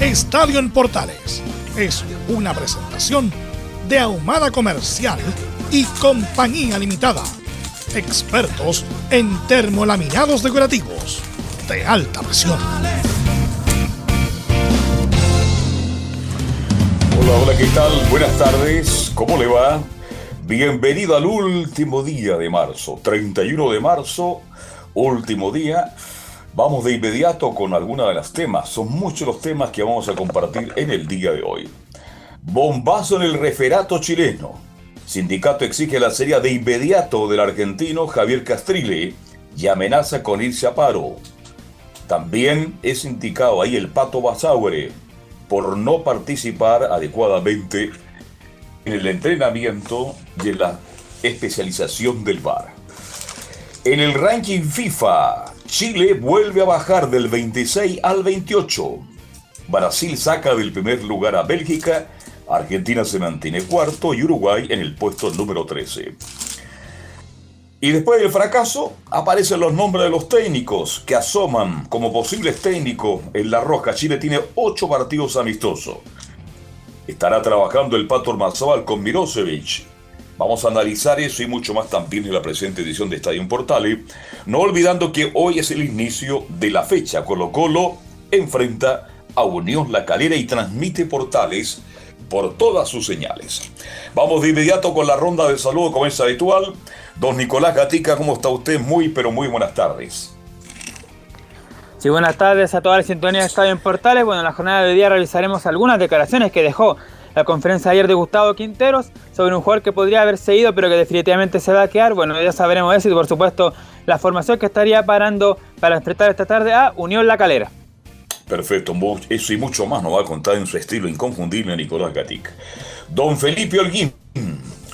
Estadio en Portales es una presentación de Ahumada Comercial y Compañía Limitada. Expertos en termolaminados decorativos de alta presión. Hola, hola, ¿qué tal? Buenas tardes, ¿cómo le va? Bienvenido al último día de marzo, 31 de marzo, último día Vamos de inmediato con algunos de los temas. Son muchos los temas que vamos a compartir en el día de hoy. Bombazo en el referato chileno. Sindicato exige la serie de inmediato del argentino Javier Castrile y amenaza con irse a paro. También es indicado ahí el Pato Basaure por no participar adecuadamente en el entrenamiento y en la especialización del VAR. En el ranking FIFA, Chile vuelve a bajar del 26 al 28. Brasil saca del primer lugar a Bélgica, Argentina se mantiene cuarto y Uruguay en el puesto número 13. Y después del fracaso aparecen los nombres de los técnicos que asoman como posibles técnicos en La Roja. Chile tiene 8 partidos amistosos. Estará trabajando el Pato Marzabal con Mirosevic, Vamos a analizar eso y mucho más también en la presente edición de Estadio Portales, no olvidando que hoy es el inicio de la fecha. Colo Colo enfrenta a Unión La Calera y transmite Portales por todas sus señales. Vamos de inmediato con la ronda de saludo como es habitual. Don Nicolás Gatica, ¿cómo está usted? Muy, pero muy buenas tardes. Sí, buenas tardes a toda la sintonía de Estadio en Portales. Bueno, en la jornada de hoy día realizaremos algunas declaraciones que dejó la conferencia ayer de Gustavo Quinteros sobre un jugador que podría haberse ido pero que definitivamente se va a quedar. Bueno, ya sabremos eso y por supuesto la formación que estaría parando para enfrentar esta tarde a Unión La Calera. Perfecto, eso y mucho más nos va a contar en su estilo inconfundible Nicolás Gatic. Don Felipe Holguín,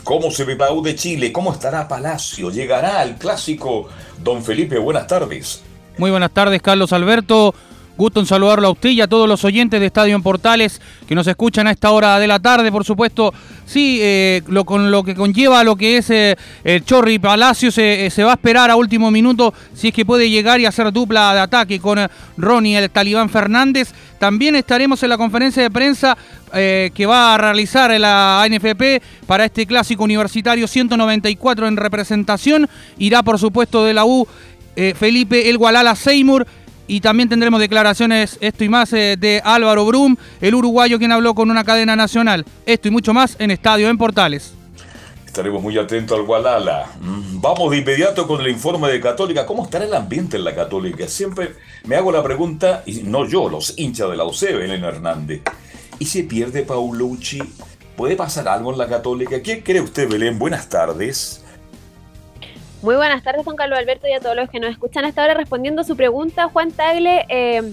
¿cómo se ve Pau de Chile? ¿Cómo estará Palacio? ¿Llegará al clásico? Don Felipe, buenas tardes. Muy buenas tardes, Carlos Alberto. Gusto en saludarlo a usted y a todos los oyentes de Estadio en Portales que nos escuchan a esta hora de la tarde, por supuesto. Sí, eh, lo, con lo que conlleva lo que es eh, el Chorri Palacio, se, eh, se, va a esperar a último minuto si es que puede llegar y hacer dupla de ataque con Ronnie, el Talibán Fernández. También estaremos en la conferencia de prensa que va a realizar la ANFP para este clásico universitario 194 en representación. Irá, por supuesto, de la U Felipe El Gualala Seymour y también tendremos declaraciones, esto y más, eh, de Álvaro Brum, el uruguayo quien habló con una cadena nacional. Esto y mucho más en Estadio en Portales. Estaremos muy atentos al Gualala. Mm, vamos de inmediato con el informe de Católica. ¿Cómo estará el ambiente en la Católica? Siempre me hago la pregunta, y no yo, los hinchas de la UC, Belén Hernández. ¿Y si pierde Paulucci? ¿Puede pasar algo en la Católica? ¿Qué cree usted, Belén? Buenas tardes. Muy buenas tardes, don Carlos Alberto, y a todos los que nos escuchan hasta ahora respondiendo su pregunta. Juan Tagle eh,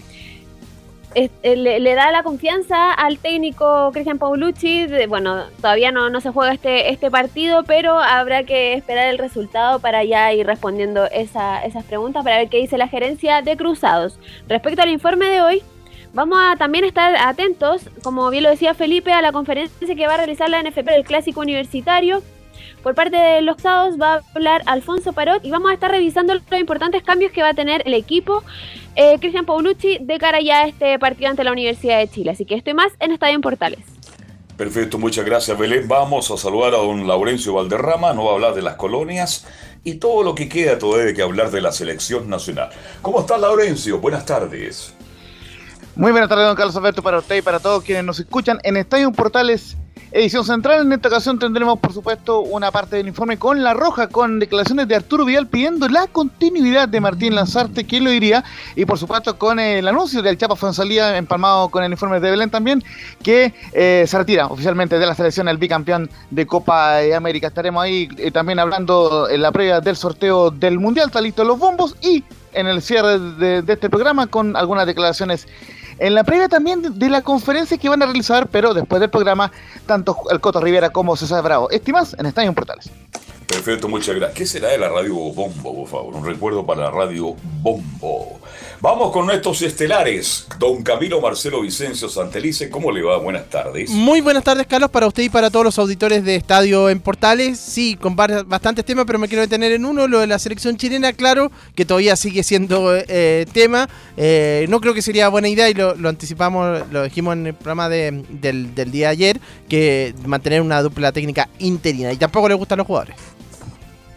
eh, le, da la confianza al técnico Cristian Paulucci. bueno, todavía no, no se juega este, este partido, pero habrá que esperar el resultado para ya ir respondiendo esa, esas preguntas para ver qué dice la gerencia de Cruzados. Respecto al informe de hoy, Vamos a también estar atentos, como bien lo decía Felipe, a la conferencia que va a realizar la NFP del Clásico Universitario. Por parte de los Sados va a hablar Alfonso Parot y vamos a estar revisando los importantes cambios que va a tener el equipo eh, Cristian Paulucci de cara ya a este partido ante la Universidad de Chile. Así que estoy más en Estadio en Portales. Perfecto, muchas gracias Belén. Vamos a saludar a don Laurencio Valderrama, no va a hablar de las colonias y todo lo que queda todavía que hablar de la selección nacional. ¿Cómo está Laurencio? Buenas tardes. Muy buenas tardes, don Carlos Alberto, para usted y para todos quienes nos escuchan en Estadio Portales Edición central, en esta ocasión tendremos por supuesto una parte del informe con La Roja, con declaraciones de Arturo Vidal pidiendo la continuidad de Martín Lanzarte, ¿quién lo diría? Y por supuesto con el anuncio del Chapa Fonsalía, empalmado con el informe de Belén también, que eh, se retira oficialmente de la selección el bicampeón de Copa de América. Estaremos ahí eh, también hablando en la previa del sorteo del Mundial, está listo los bombos y en el cierre de, de este programa con algunas declaraciones en la previa también de la conferencia que van a realizar, pero después del programa, tanto el Coto Rivera como César Bravo. Estimas en Estadio Portales. Perfecto, muchas gracias. ¿Qué será de la radio Bombo, por favor? Un recuerdo para la radio Bombo. Vamos con nuestros estelares. Don Camilo Marcelo Vicencio Santelice, ¿cómo le va? Buenas tardes. Muy buenas tardes, Carlos, para usted y para todos los auditores de Estadio en Portales. Sí, con bastantes temas, pero me quiero detener en uno, lo de la selección chilena, claro, que todavía sigue siendo eh, tema. Eh, no creo que sería buena idea y lo, anticipamos, lo dijimos en el programa del, del día de ayer, que mantener una dupla técnica interina. Y tampoco le gustan los jugadores.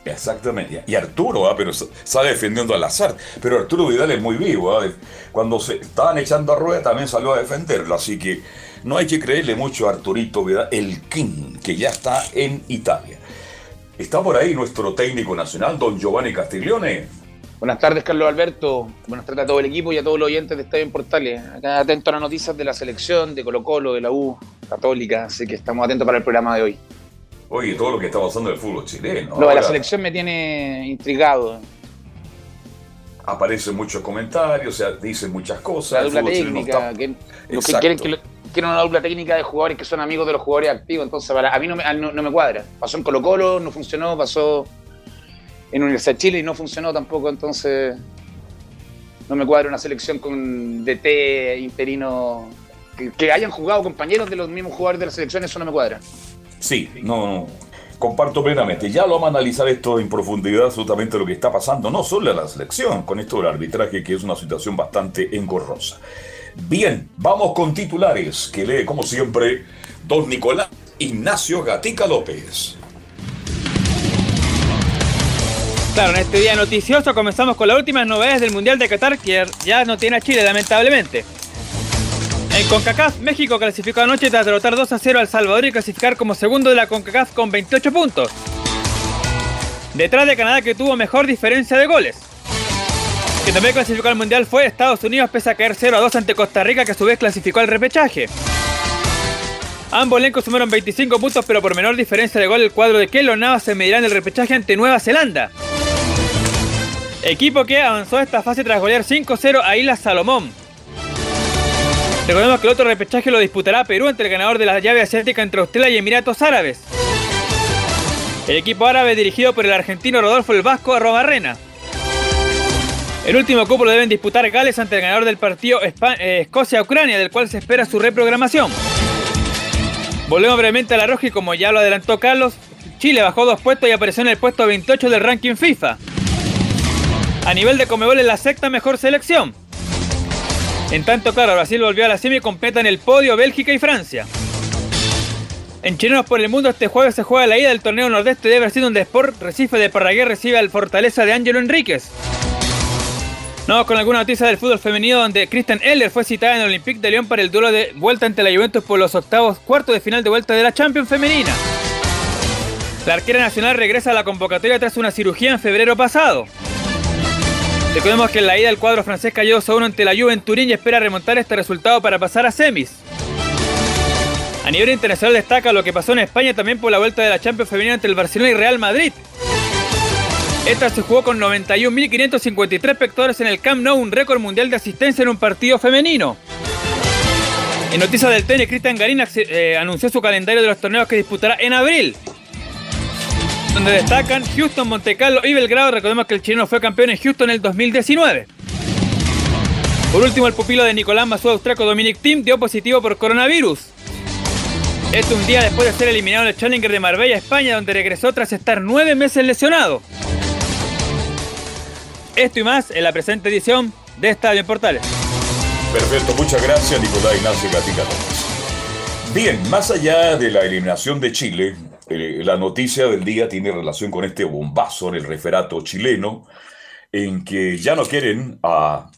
Exactamente. Y Arturo, ¿ah? pero sale defendiendo al azar. Pero Arturo Vidal es muy vivo. ¿ah? Cuando se estaban echando a rueda también salió a defenderlo. Así que no hay que creerle mucho a Arturito Vidal, el King, que ya está en Italia. Está por ahí nuestro técnico nacional, don Giovanni Castiglione. Buenas tardes, Carlos Alberto. Buenas tardes a todo el equipo y a todos los oyentes de Estadio en Portales. Acá atento a las noticias de la selección, de Colo Colo, de la U, Católica. Así que estamos atentos para el programa de hoy. Oye, todo lo que está pasando en el fútbol chileno. Lo de la selección me tiene intrigado. Aparecen muchos comentarios, o sea, dicen muchas cosas. La dupla técnica, que, quieren que quieren una dupla técnica de jugadores que son amigos de los jugadores activos, entonces para, a mí no me, no, me cuadra. Pasó en Colo Colo, no funcionó, pasó en Universidad de Chile y no funcionó tampoco, entonces no me cuadra una selección con DT interino, que, que hayan jugado compañeros de los mismos jugadores de la selección, eso no me cuadra. Sí, no, comparto plenamente. Ya lo vamos a analizar esto en profundidad, absolutamente lo que está pasando, no solo en la selección, con esto del arbitraje, que es una situación bastante engorrosa. Bien, vamos con titulares, que lee como siempre don Nicolás Ignacio Gatica López. Claro, en este día noticioso comenzamos con las últimas novedades del Mundial de Qatar, que ya no tiene a Chile, lamentablemente. En CONCACAF, México clasificó anoche tras derrotar 2 a 0 al Salvador y clasificar como segundo de la CONCACAF con 28 puntos. Detrás de Canadá que tuvo mejor diferencia de goles. Que también clasificó al Mundial fue Estados Unidos pese a caer 0 a 2 ante Costa Rica que a su vez clasificó al repechaje. Ambos elencos sumaron 25 puntos pero por menor diferencia de gol el cuadro de Kelo Navas se medirá en el repechaje ante Nueva Zelanda. Equipo que avanzó a esta fase tras golear 5-0 a Isla Salomón. Recordemos que el otro repechaje lo disputará Perú entre el ganador de la llave asiática entre Australia y Emiratos Árabes. El equipo árabe dirigido por el argentino Rodolfo El Vasco Robarrena. El último cupo lo deben disputar Gales ante el ganador del partido eh, Escocia-Ucrania, del cual se espera su reprogramación. Volvemos brevemente a la roja y como ya lo adelantó Carlos, Chile bajó dos puestos y apareció en el puesto 28 del ranking FIFA. A nivel de Comebol es la sexta mejor selección. En tanto, claro, Brasil volvió a la semi completa en el podio Bélgica y Francia. En Chilenos por el Mundo este jueves se juega la ida del torneo nordeste de Brasil donde Sport Recife de Parragué recibe al Fortaleza de Ángelo Enríquez. Vamos con alguna noticia del fútbol femenino donde Kristen Eller fue citada en el Olympique de Lyon para el duelo de vuelta ante la Juventus por los octavos cuartos de final de vuelta de la Champions femenina. La arquera nacional regresa a la convocatoria tras una cirugía en febrero pasado. Recordemos que en la ida el cuadro francés cayó 2 a 1 ante la Juve en Turín y espera remontar este resultado para pasar a semis. A nivel internacional destaca lo que pasó en España también por la vuelta de la Champions femenina entre el Barcelona y Real Madrid. Esta se jugó con 91.553 espectadores en el Camp Nou, un récord mundial de asistencia en un partido femenino. En noticias del tenis, Cristian Garín eh, anunció su calendario de los torneos que disputará en abril donde destacan Houston, Montecarlo y Belgrado. Recordemos que el chileno fue campeón en Houston en el 2019. Por último, el pupilo de Nicolás Mazú Austraco Dominic Team dio positivo por coronavirus. Esto un día después de ser eliminado en el Challenger de Marbella, España, donde regresó tras estar nueve meses lesionado. Esto y más en la presente edición de Estadio en Portales. Perfecto, muchas gracias Nicolás Ignacio Gatica Bien, más allá de la eliminación de Chile, eh, la noticia del día tiene relación con este bombazo en el referato chileno, en que ya no quieren a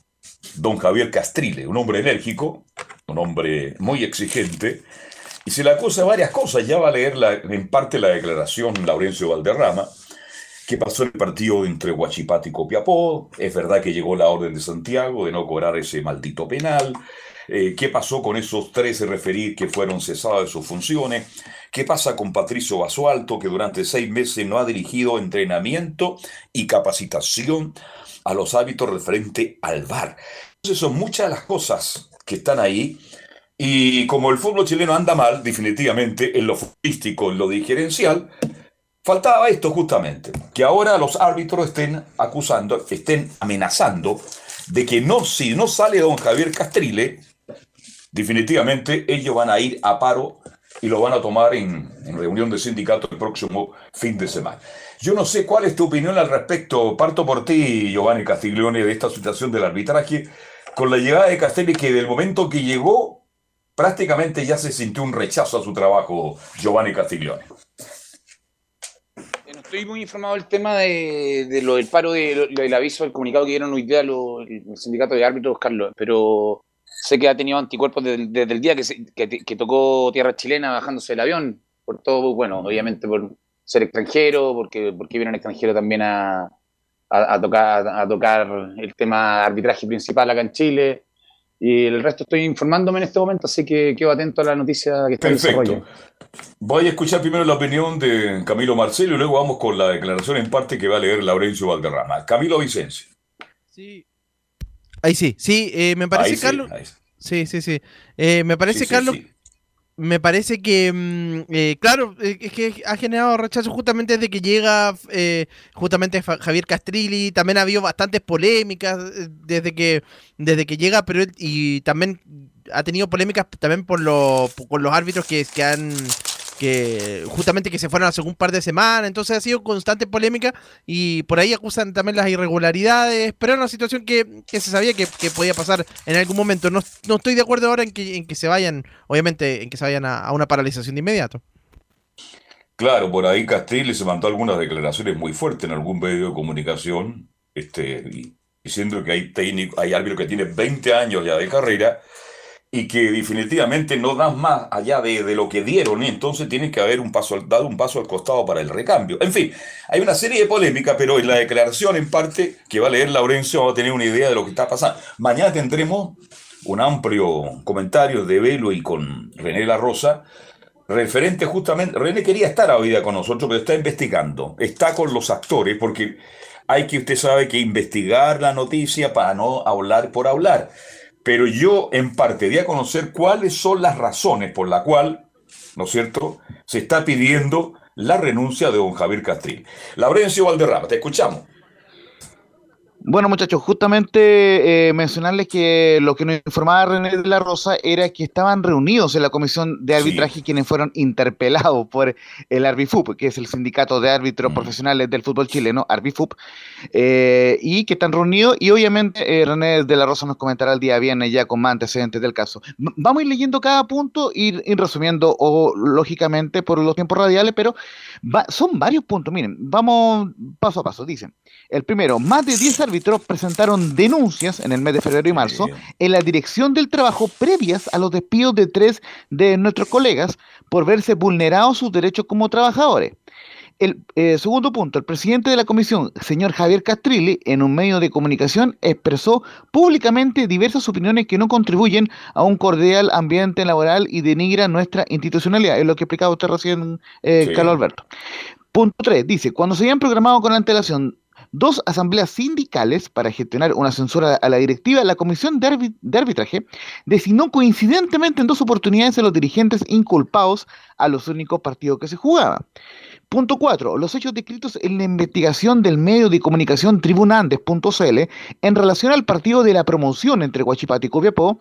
don Javier Castrile, un hombre enérgico, un hombre muy exigente, y se le acusa varias cosas. Ya va a leer en parte la declaración Laurencio Valderrama, que pasó el partido entre Huachipato y Copiapó. Es verdad que llegó la orden de Santiago de no cobrar ese maldito penal. Eh, ¿Qué pasó con esos 13 referir que fueron cesados de sus funciones? ¿Qué pasa con Patricio Basualto, que durante seis meses no ha dirigido entrenamiento y capacitación a los hábitos referente al VAR? Entonces son muchas las cosas que están ahí y como el fútbol chileno anda mal, definitivamente, en lo futbolístico, en lo digerencial, faltaba esto justamente, que ahora los árbitros estén acusando, estén amenazando de que no, si no sale don Javier Castrile, definitivamente ellos van a ir a paro y lo van a tomar en, reunión de sindicato el próximo fin de semana. Yo no sé cuál es tu opinión al respecto. Parto por ti, Giovanni Castiglione, de esta situación del arbitraje, con la llegada de Castelli, que del momento que llegó prácticamente ya se sintió un rechazo a su trabajo Giovanni Castiglione. Estoy muy informado del tema de, lo del paro, de, del aviso, del comunicado que dieron hoy día el sindicato de árbitros, Carlos, pero sé que ha tenido anticuerpos desde, el día que, tocó tierra chilena bajándose del avión, por todo, bueno, obviamente por ser extranjero, porque, porque viene un extranjero también a, tocar, a tocar el tema arbitraje principal acá en Chile. Y el resto estoy informándome en este momento, así que quedo atento a la noticia que está Perfecto. en desarrollo. Voy a escuchar primero la opinión de Camilo Marcelo y luego vamos con la declaración en parte que va a leer Laurencio Valderrama. Camilo Vicencio. Sí. Ahí sí, sí, eh, me parece, Carlos. Sí, sí, sí. Eh, me parece, Carlos, me parece que, mm, eh, claro, eh, es que ha generado rechazo justamente desde que llega eh, justamente Javier Castrilli, también ha habido bastantes polémicas desde que, desde que llega, pero y también ha tenido polémicas también por, lo, por los árbitros que, que han que justamente que se fueron hace un par de semanas, entonces ha sido constante polémica y por ahí acusan también las irregularidades, pero era una situación que, se sabía que, podía pasar en algún momento. No, estoy de acuerdo ahora en que, en que se vayan, obviamente, en que se vayan a, una paralización de inmediato. Claro, por ahí Castrilli se mandó algunas declaraciones muy fuertes en algún medio de comunicación, este, diciendo que hay técnico, hay árbitro que tiene 20 años ya de carrera y que definitivamente no dan más allá de, lo que dieron, y entonces tienen que haber un paso, dado un paso al costado para el recambio. En fin, hay una serie de polémicas, pero en la declaración en parte que va a leer Laurencio va a tener una idea de lo que está pasando. Mañana tendremos un amplio comentario de Velo y con René La Rosa, referente justamente, René quería estar hoy día con nosotros, pero está investigando, está con los actores, porque hay que, usted sabe, que investigar la noticia para no hablar por hablar pero yo en parte di a conocer cuáles son las razones por la cual, ¿no es cierto?, se está pidiendo la renuncia de don Javier Castril. Laurencio Valderrama, te escuchamos. Bueno, muchachos, justamente eh, mencionarles que lo que nos informaba René de la Rosa era que estaban reunidos en la comisión de arbitraje quienes fueron interpelados por el Arbifup, que es el sindicato de árbitros mm. profesionales del fútbol chileno, Arbifup, eh, y que están reunidos. Y obviamente eh, René de la Rosa nos comentará el día viernes ya con más antecedentes del caso. vamos a ir leyendo cada punto y resumiendo, o lógicamente por los tiempos radiales, pero son varios puntos. Miren, vamos paso a paso. Dicen. El primero, más de 10 árbitros presentaron denuncias en el mes de febrero y marzo en la dirección del trabajo previas a los despidos de tres de nuestros colegas por verse vulnerados sus derechos como trabajadores. El eh, segundo punto, el presidente de la comisión, señor Javier Castrilli, en un medio de comunicación expresó públicamente diversas opiniones que no contribuyen a un cordial ambiente laboral y denigran nuestra institucionalidad. Es lo que explicaba usted recién, eh, Carlos Alberto. Punto 3. Dice, cuando se hayan programado con antelación dos asambleas sindicales para gestionar una censura a la directiva, la Comisión de, Arbitraje designó coincidentemente en dos oportunidades a los dirigentes inculpados a los únicos partidos que se jugaban. Punto 4. Los hechos descritos en la investigación del medio de comunicación Tribunandes.cl en relación al partido de la promoción entre Huachipato y Copiapó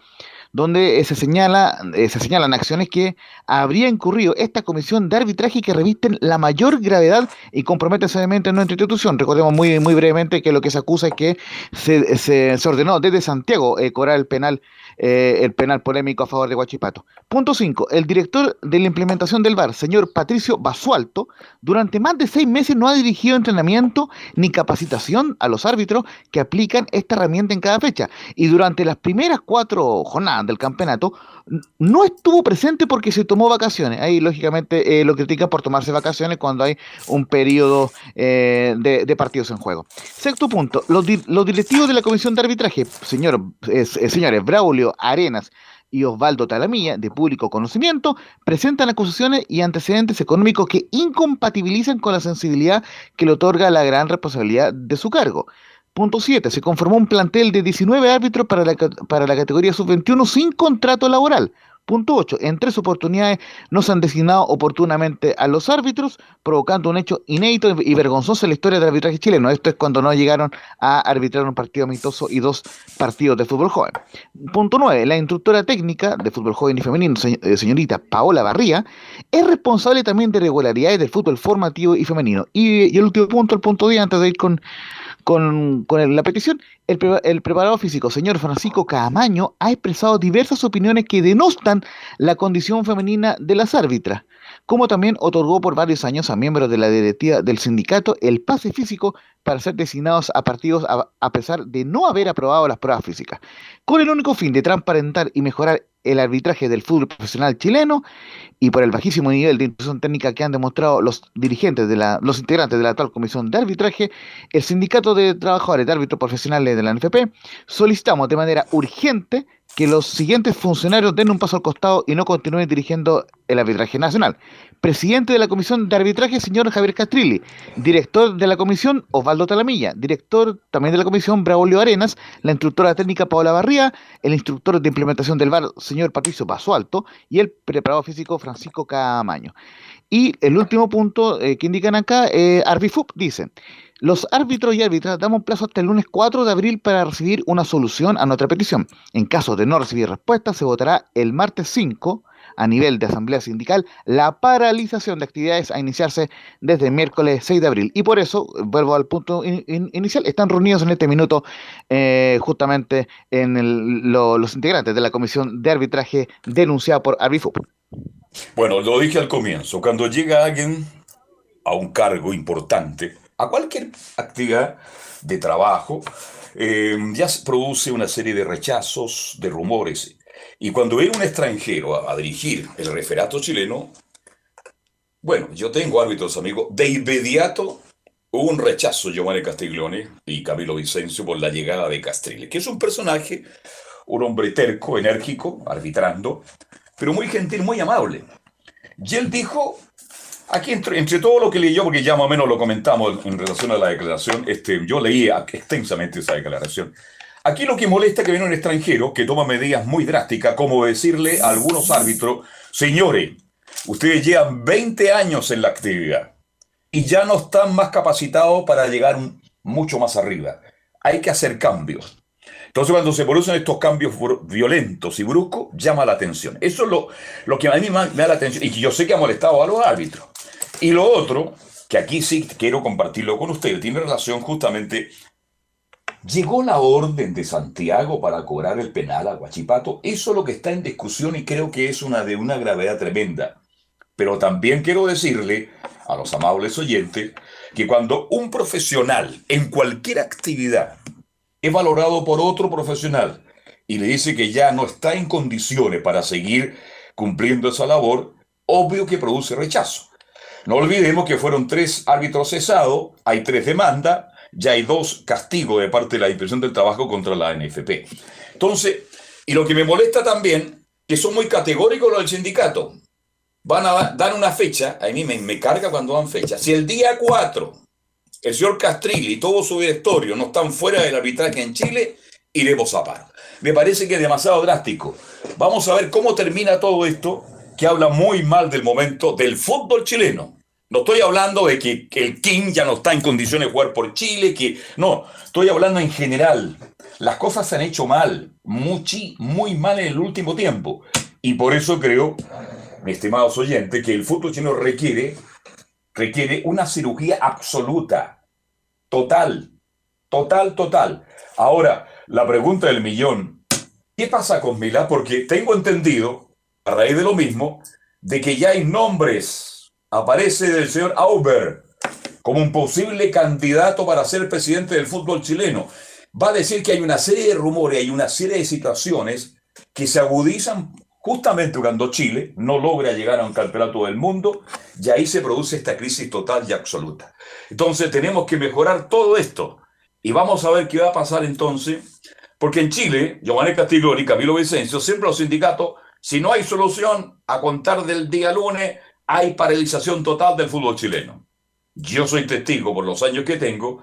donde se, señala, se señalan acciones que habría incurrido esta comisión de arbitraje que revisten la mayor gravedad y comprometen seriamente a nuestra institución. Recordemos muy, muy brevemente que lo que se acusa es que se, se, ordenó desde Santiago cobrar el penal eh, el penal polémico a favor de Guachipato. Punto 5. El director de la implementación del VAR, señor Patricio Basualto, durante más de seis meses no ha dirigido entrenamiento ni capacitación a los árbitros que aplican esta herramienta en cada fecha. Y durante las primeras cuatro jornadas del campeonato no estuvo presente porque se tomó vacaciones. Ahí, lógicamente, eh, lo critican por tomarse vacaciones cuando hay un periodo eh, de, partidos en juego. Sexto punto, los, directivos de la Comisión de Arbitraje, señor, señores Braulio Arenas y Osvaldo Talamilla, de público conocimiento, presentan acusaciones y antecedentes económicos que incompatibilizan con la sensibilidad que le otorga la gran responsabilidad de su cargo. Punto 7. Se conformó un plantel de 19 árbitros para la, para la categoría sub-21 sin contrato laboral. Punto 8. En tres oportunidades no se han designado oportunamente a los árbitros, provocando un hecho inédito y vergonzoso en la historia del arbitraje chileno. Esto es cuando no llegaron a arbitrar un partido amistoso y dos partidos de fútbol joven. Punto 9. La instructora técnica de fútbol joven y femenino, eh, señorita Paola Barría, es responsable también de irregularidades del fútbol formativo y femenino. Y, y el último punto, el punto 10, antes de ir con con, la petición, el, el, preparador físico, señor Francisco Camaño, ha expresado diversas opiniones que denostan la condición femenina de las árbitras, como también otorgó por varios años a miembros de la directiva del sindicato el pase físico para ser designados a partidos a pesar de no haber aprobado las pruebas físicas, con el único fin de transparentar y mejorar el arbitraje del fútbol profesional chileno y por el bajísimo nivel de instrucción técnica que han demostrado los dirigentes de la, los integrantes de la actual comisión de arbitraje, el sindicato de trabajadores de árbitros profesionales de la NFP solicitamos de manera urgente que los siguientes funcionarios den un paso al costado y no continúen dirigiendo el arbitraje nacional. Presidente de la Comisión de Arbitraje, señor Javier Castrilli. Director de la Comisión, Osvaldo Talamilla. Director también de la Comisión, Braulio Arenas. La instructora técnica, Paola Barría. El instructor de implementación del VAR, señor Patricio Alto Y el preparado físico, Francisco Camaño. Y el último punto eh, que indican acá, eh, Arbifup, dicen. Los árbitros y árbitras damos plazo hasta el lunes 4 de abril para recibir una solución a nuestra petición. En caso de no recibir respuesta, se votará el martes 5 a nivel de asamblea sindical la paralización de actividades a iniciarse desde miércoles 6 de abril. Y por eso, vuelvo al punto inicial, están reunidos en este minuto eh, justamente en los integrantes de la comisión de arbitraje denunciada por Arbifop. Bueno, lo dije al comienzo, cuando llega alguien a un cargo importante, a cualquier actividad de trabajo, eh, ya se produce una serie de rechazos, de rumores. Y cuando viene un extranjero a, dirigir el referato chileno, bueno, yo tengo árbitros amigos, de inmediato hubo un rechazo Giovanni Castiglione y Camilo Vicencio por la llegada de Castrile, que es un personaje, un hombre terco, enérgico, arbitrando, pero muy gentil, muy amable. Y él dijo, Aquí, entre, todo lo que leí yo, porque ya más o menos lo comentamos en relación a la declaración, este, yo leí extensamente esa declaración. Aquí lo que molesta es que viene un extranjero que toma medidas muy drásticas, como decirle a algunos árbitros, señores, ustedes llevan 20 años en la actividad y ya no están más capacitados para llegar mucho más arriba. Hay que hacer cambios. Entonces, cuando se producen estos cambios violentos y bruscos, llama la atención. Eso es lo, que a mí me da la atención y que yo sé que ha molestado a los árbitros. Y lo otro, que aquí sí quiero compartirlo con ustedes, tiene relación justamente. ¿Llegó la orden de Santiago para cobrar el penal a Guachipato? Eso es lo que está en discusión y creo que es una de una gravedad tremenda. Pero también quiero decirle a los amables oyentes que cuando un profesional en cualquier actividad es valorado por otro profesional y le dice que ya no está en condiciones para seguir cumpliendo esa labor, obvio que produce rechazo. No olvidemos que fueron tres árbitros cesados, hay tres demandas, ya hay dos castigos de parte de la Inspección del Trabajo contra la NFP. Entonces, y lo que me molesta también, que son muy categóricos los del sindicato. Van a dar una fecha, a mí me, carga cuando dan fecha. Si el día 4 el señor Castrilli y todo su directorio no están fuera del arbitraje en Chile, iremos a paro. Me parece que es demasiado drástico. Vamos a ver cómo termina todo esto, que habla muy mal del momento del fútbol chileno No estoy hablando de que, el King ya no está en condiciones de jugar por Chile, que no, estoy hablando en general. Las cosas se han hecho mal, muy, muy mal en el último tiempo. Y por eso creo, mi estimados oyentes, que el fútbol chino requiere, requiere una cirugía absoluta, total, total, total. Ahora, la pregunta del millón, ¿qué pasa con Milá? Porque tengo entendido, a raíz de lo mismo, de que ya hay nombres. Aparece del señor Auber como un posible candidato para ser presidente del fútbol chileno. Va a decir que hay una serie de rumores, hay una serie de situaciones que se agudizan justamente cuando Chile no logra llegar a un campeonato del mundo y ahí se produce esta crisis total y absoluta. Entonces tenemos que mejorar todo esto y vamos a ver qué va a pasar entonces, porque en Chile, Giovanni Castiglioni y Camilo Vicencio, siempre los sindicatos si no hay solución, a contar del día lunes, hay paralización total del fútbol chileno. Yo soy testigo por los años que tengo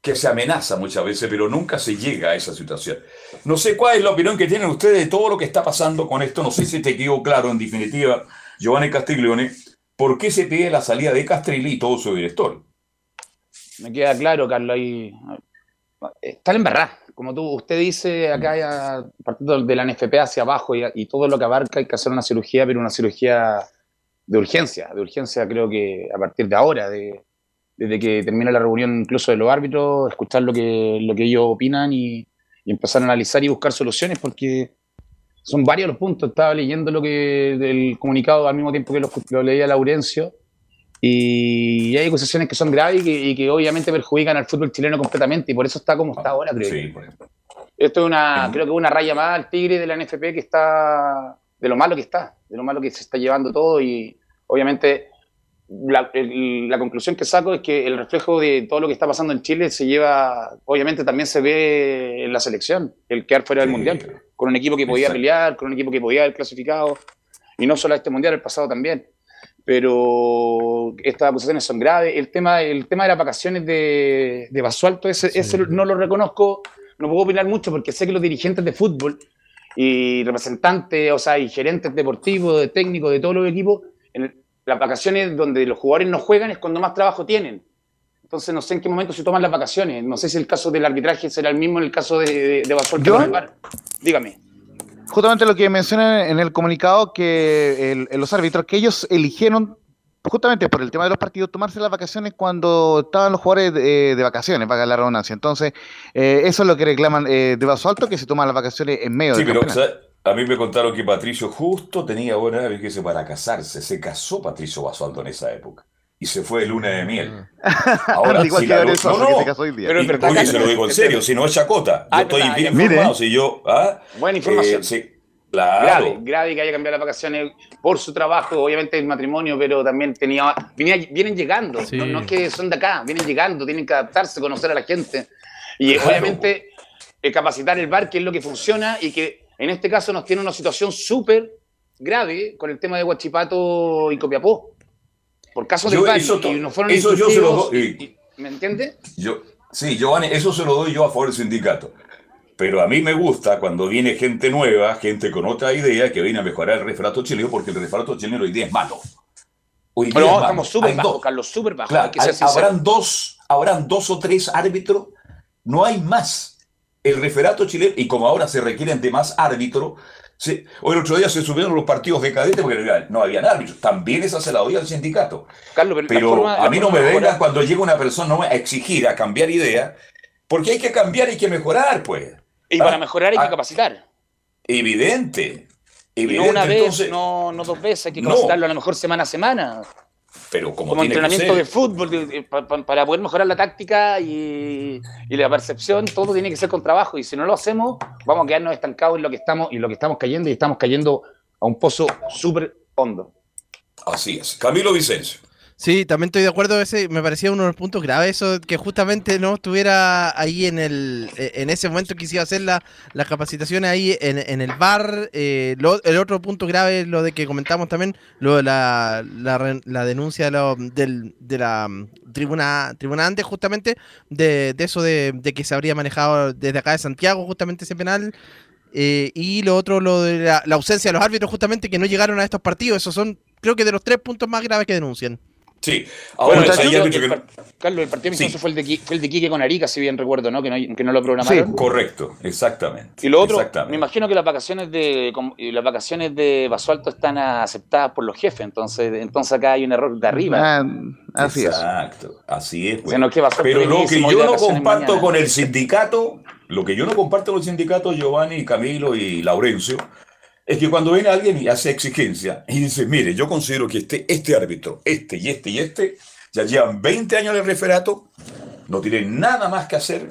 que se amenaza muchas veces, pero nunca se llega a esa situación. No sé cuál es la opinión que tienen ustedes de todo lo que está pasando con esto. No sé si te quedó claro, en definitiva, Giovanni Castiglione, por qué se pide la salida de Castrilli y todo su director. Me queda claro, Carlos, ahí está en verdad como tú, usted dice, acá partiendo de la NFP hacia abajo y, todo lo que abarca, hay que hacer una cirugía, pero una cirugía de urgencia, de urgencia creo que a partir de ahora, de, desde que termina la reunión incluso de los árbitros, escuchar lo que, lo que ellos opinan y, empezar a analizar y buscar soluciones, porque son varios los puntos. Estaba leyendo lo que del comunicado al mismo tiempo que lo, lo leía Laurencio, y hay acusaciones que son graves y que, obviamente perjudican al fútbol chileno completamente y por eso está como está ahora, creo. Sí, Esto es una, creo que una raya más al tigre de la NFP que está, de lo malo que está, de lo malo que se está llevando todo y obviamente la, la, conclusión que saco es que el reflejo de todo lo que está pasando en Chile se lleva, obviamente también se ve en la selección, el quedar fuera del Mundial, con un equipo que podía pelear, con un equipo que podía haber clasificado, y no solo a este Mundial, el pasado también. Pero estas acusaciones son graves. El tema, el tema de las vacaciones de, de Basualto, ese, no lo reconozco, no puedo opinar mucho porque sé que los dirigentes de fútbol y representantes, o sea, y gerentes deportivos, de técnicos, de todos los equipos, en las vacaciones donde los jugadores no juegan es cuando más trabajo tienen. Entonces no sé en qué momento se toman las vacaciones. No sé si el caso del arbitraje será el mismo en el caso de, de, Basualto. Dígame justamente lo que mencionan en el comunicado que los árbitros, que ellos eligieron justamente por el tema de los partidos, tomarse las vacaciones cuando estaban los jugadores de, vacaciones, para la redundancia. Entonces, eh, eso es lo que reclaman eh, de Vaso Alto, que se toman las vacaciones en medio sí, pero a mí me contaron que Patricio justo tenía hora de para casarse. Se casó Patricio Basualto en esa época. Y se fue de luna de miel. Ahora, Igual si que la... eso, no, no, se casó hoy día. Pero verdad, oye, se lo digo en serio, si no es chacota. Yo estoy bien informado, si yo... ¿ah? Buena información. Eh, sí, Claro. Grave, grave que haya cambiado las vacaciones por su trabajo, obviamente el matrimonio, pero también tenía, vienen llegando, no, es que son de acá, vienen llegando, tienen que adaptarse, conocer a la gente y obviamente eh, capacitar el bar, que es lo que funciona y que en este caso nos tiene una situación súper grave con el tema de Huachipato y Copiapó. Por caso del bar, eso, y no fueron eso yo se lo doy. ¿Me entiende? Yo, sí, Giovanni, eso se lo doy yo a favor del sindicato. Pero a mí me gusta cuando viene gente nueva, gente con otra idea, que viene a mejorar el referato chileno, porque el referato chileno hoy día es malo. Hoy día estamos súper bajos, Carlos, súper bajos. habrán, dos, habrán dos o tres árbitros, no hay más. El referato chileno, y como ahora se requieren de más árbitros, hoy el otro día se subieron los partidos de cadete porque no habían árbitros. También esa se la doy al sindicato. Carlos, pero, a mí no me vengan cuando llega una persona a exigir, a cambiar idea, porque hay que cambiar, hay que mejorar, pues. Y para ah, mejorar hay que ah, capacitar. Evidente. no una vez, no, dos veces, hay que capacitarlo a lo mejor semana a semana. Pero como, como entrenamiento de fútbol, para poder mejorar la táctica y, la percepción, todo tiene que ser con trabajo. Y si no lo hacemos, vamos a quedarnos estancados en lo que estamos y lo que estamos cayendo, y estamos cayendo a un pozo súper hondo. Así es. Camilo Vicencio. Sí, también estoy de acuerdo. Ese me parecía uno de los puntos graves, eso que justamente no estuviera ahí en el e, en ese momento que se iba a hacer la, las capacitaciones ahí en, el bar. Eh, el otro punto grave es lo de que comentamos también, lo de la, la, denuncia de, de la mm, tribuna tribuna antes, justamente, de, eso de, que se habría manejado desde acá de Santiago, justamente ese penal. Eh, y lo otro, lo de la, la ausencia de los árbitros, justamente, que no llegaron a estos partidos. Esos son, creo que, de los tres puntos más graves que denuncian. Sí, ahora bueno, el, Carlos, el partido sí. fue el, de, fue el de Quique con Arica, si bien recuerdo, ¿no? Que no, que no lo programaron. Sí, correcto, exactamente. Y lo otro, me imagino que las vacaciones de las vacaciones de Basualto están aceptadas por los jefes, entonces, entonces acá hay un error de arriba. Ah, así Exacto, es. así es. Pues. Pero lo que yo no comparto con el sindicato, lo que yo no comparto con el sindicato, Giovanni, Camilo y Laurencio, es que cuando viene alguien y hace exigencia y dice, mire, yo considero que este, este árbitro, este y este y este, ya llevan 20 años en referato, no tienen nada más que hacer,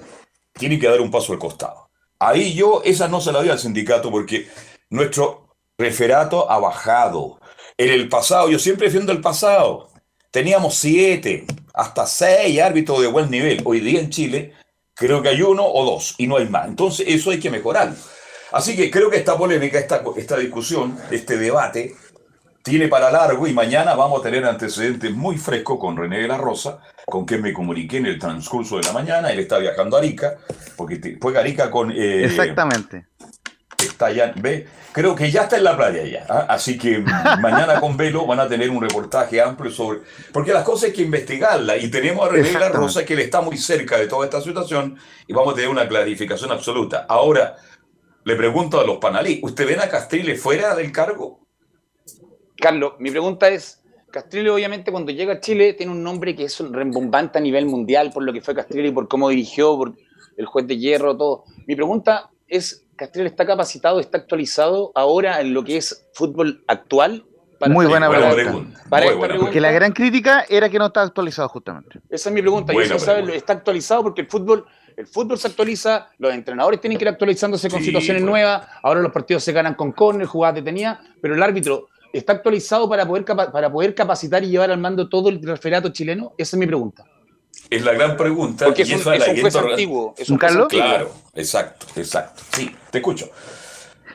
tienen que dar un paso al costado. Ahí yo esa no se la doy al sindicato porque nuestro referato ha bajado. En el pasado, yo siempre defiendo el pasado, teníamos siete, hasta seis árbitros de buen nivel. Hoy día en Chile creo que hay uno o dos y no hay más. Entonces eso hay que mejorarlo. Así que creo que esta polémica, esta, esta discusión, este debate, tiene para largo y mañana vamos a tener antecedentes muy frescos con René de la Rosa, con quien me comuniqué en el transcurso de la mañana. Él está viajando a Arica, porque fue Arica con... Eh, Exactamente. Está ya, ve, creo que ya está en la playa ya. ¿ah? Así que mañana con Velo van a tener un reportaje amplio sobre... Porque las cosas hay que investigarlas y tenemos a René de la Rosa que él está muy cerca de toda esta situación y vamos a tener una clarificación absoluta. Ahora le pregunto a los panalí, ¿usted ven a Castrile fuera del cargo? Carlos, mi pregunta es, Castrile obviamente cuando llega a Chile tiene un nombre que es un rembombante a nivel mundial por lo que fue Castrile y por cómo dirigió, por el juez de hierro, todo. Mi pregunta es, ¿Castrile está capacitado, está actualizado ahora en lo que es fútbol actual? Muy buena pregunta. Porque la gran crítica era que no está actualizado justamente. Esa es mi pregunta. y eso sabe, está actualizado porque el fútbol el fútbol se actualiza, los entrenadores tienen que ir actualizándose con situaciones pues. nuevas, ahora los partidos se ganan con córner, jugadas detenidas, pero el árbitro está actualizado para poder, para poder capacitar y llevar al mando todo el referato chileno? Esa es mi pregunta. Es la gran pregunta. Porque es un, es un juez antiguo. Es un, Carlos? Claro, exacto, exacto. Sí, te escucho.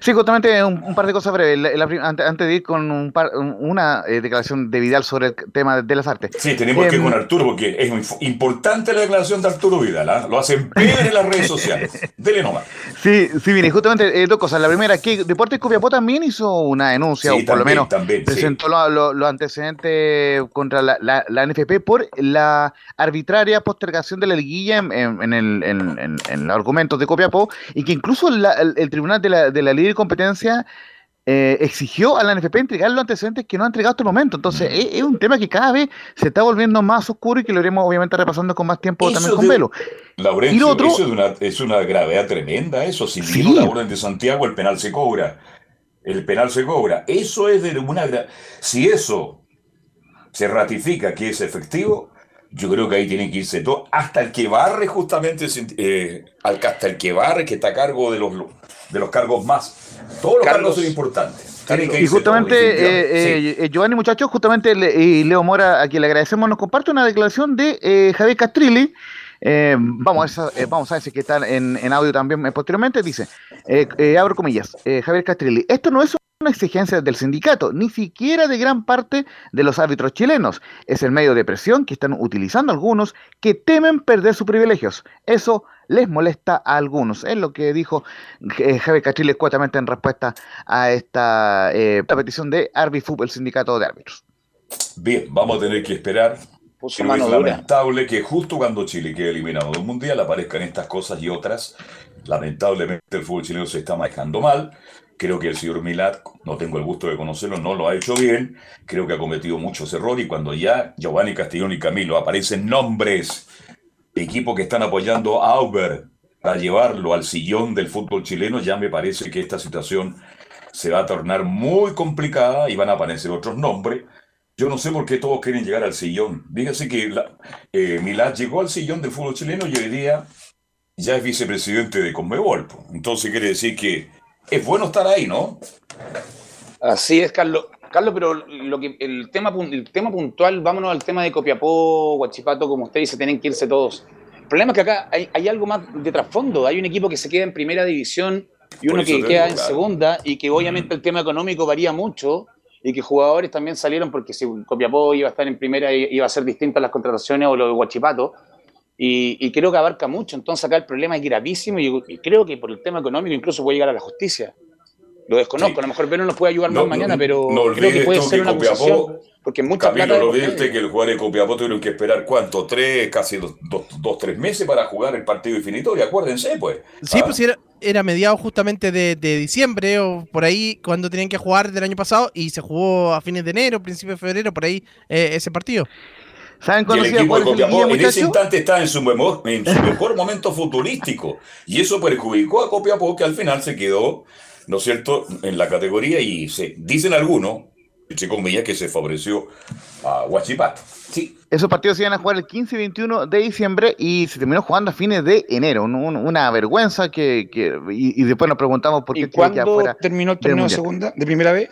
Sí, justamente un, par de cosas breves. antes, de ir con un una eh, declaración de Vidal sobre el tema de, las artes. Sí, tenemos que ir con em, Arturo, porque es importante la declaración de Arturo Vidal. ¿ah? Lo hacen peor en las redes sociales. Dele nomás. Sí, sí, mire, justamente eh, dos cosas. La primera, que Deportes Copiapó también hizo una denuncia, o por lo menos presentó los antecedentes contra la, la, NFP por la arbitraria postergación de la liguilla en, el, en, los argumentos de Copiapó y que incluso el, el, tribunal de la, de la de competencia eh, exigió a la NFP entregar los antecedentes que no ha entregado hasta el momento. Entonces, es, un tema que cada vez se está volviendo más oscuro y que lo iremos obviamente repasando con más tiempo también con Velo. Laurencio, otro, eso es una, es una, gravedad tremenda, eso. Si sí. la orden de Santiago, el penal se cobra. El penal se cobra. Eso es de una... Si eso se ratifica que es efectivo, yo creo que ahí tienen que irse todos, hasta el que barre justamente, eh, hasta el que barre, que está a cargo de los, de los cargos más. Todos los cargos son importantes. y justamente, eh, eh, Giovanni, muchachos, justamente y Leo Mora, a quien le agradecemos, nos comparte una declaración de Javier Castrilli. vamos, a, vamos a ver si que está en, en audio también posteriormente. Dice, abro comillas, Javier Castrilli, esto no es una exigencia del sindicato, ni siquiera de gran parte de los árbitros chilenos. Es el medio de presión que están utilizando algunos que temen perder sus privilegios. Eso les molesta a algunos. Es lo que dijo eh, Javier Catriles cuatamente en respuesta a esta eh, petición de Arbifub, el sindicato de árbitros. Bien, vamos a tener que esperar. es lamentable que justo cuando Chile quede eliminado del Mundial aparezcan estas cosas y otras. Lamentablemente el fútbol chileno se está manejando mal. Creo que el señor Milad, no tengo el gusto de conocerlo, no lo ha hecho bien. Creo que ha cometido muchos errores y cuando ya Giovanni Castellón y Camilo aparecen nombres de equipos que están apoyando a Auber para llevarlo al sillón del fútbol chileno, ya me parece que esta situación se va a tornar muy complicada y van a aparecer otros nombres. Yo no sé por qué todos quieren llegar al sillón. Dígase que eh, Milad llegó al sillón del fútbol chileno y hoy día ya es vicepresidente de Conmebol. Entonces quiere decir que es bueno estar ahí, ¿no? Así es, Carlos. Carlos, pero lo que, el, tema, el tema puntual, vámonos al tema de Copiapó, Guachipato, como usted dice, tienen que irse todos. El problema es que acá hay, algo más de trasfondo. Hay un equipo que se queda en primera división y uno que queda en segunda y que obviamente el tema económico varía mucho y que jugadores también salieron porque si Copiapó iba a estar en primera iba a ser distintas las contrataciones o lo de Guachipato. Y, creo que abarca mucho. Entonces acá el problema es gravísimo y, creo que por el tema económico incluso puede llegar a la justicia. Lo desconozco, a lo mejor Velo nos puede ayudar más mañana, pero creo que puede ser una acusación, porque mucha Camilo, plata... no olvides que el jugador de Copiapó tuvieron que esperar, ¿cuánto? Tres, casi dos, dos, tres meses para jugar el partido definitorio, acuérdense, pues. Sí, pues era, era mediado justamente de, diciembre o por ahí cuando tenían que jugar del año pasado y se jugó a fines de enero, principio de febrero, por ahí eh, ese partido. ¿Saben cuándo el equipo de Copiapó en ese instante está en su, mejor, en su mejor momento futbolístico y eso perjudicó a Copiapó que al final se quedó ¿no es cierto?, en la categoría y se dicen algunos, entre comillas, que se favoreció a Huachipato. Sí. Esos partidos se iban a jugar el 15 y 21 de diciembre y se terminó jugando a fines de enero. una vergüenza que, y, después nos preguntamos por qué ¿Y cuándo terminó el torneo de segunda, de primera vez?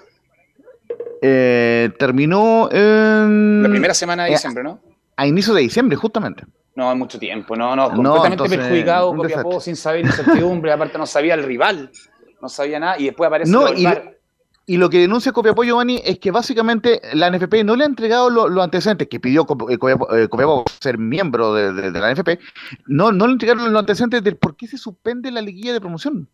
Eh, terminó en... La primera semana de eh, diciembre, ¿no? A inicio de diciembre, justamente. No, hay mucho tiempo, no, no, completamente perjudicado, Copiapó sin saber incertidumbre, aparte no sabía el rival no sabía nada y después aparece no, y, y, lo que denuncia Copiapó Giovanni es que básicamente la NFP no le ha entregado los antecedentes que pidió eh, eh, Copiapó, ser miembro de, la NFP, no, no le entregaron los antecedentes de por qué se suspende la liguilla de promoción.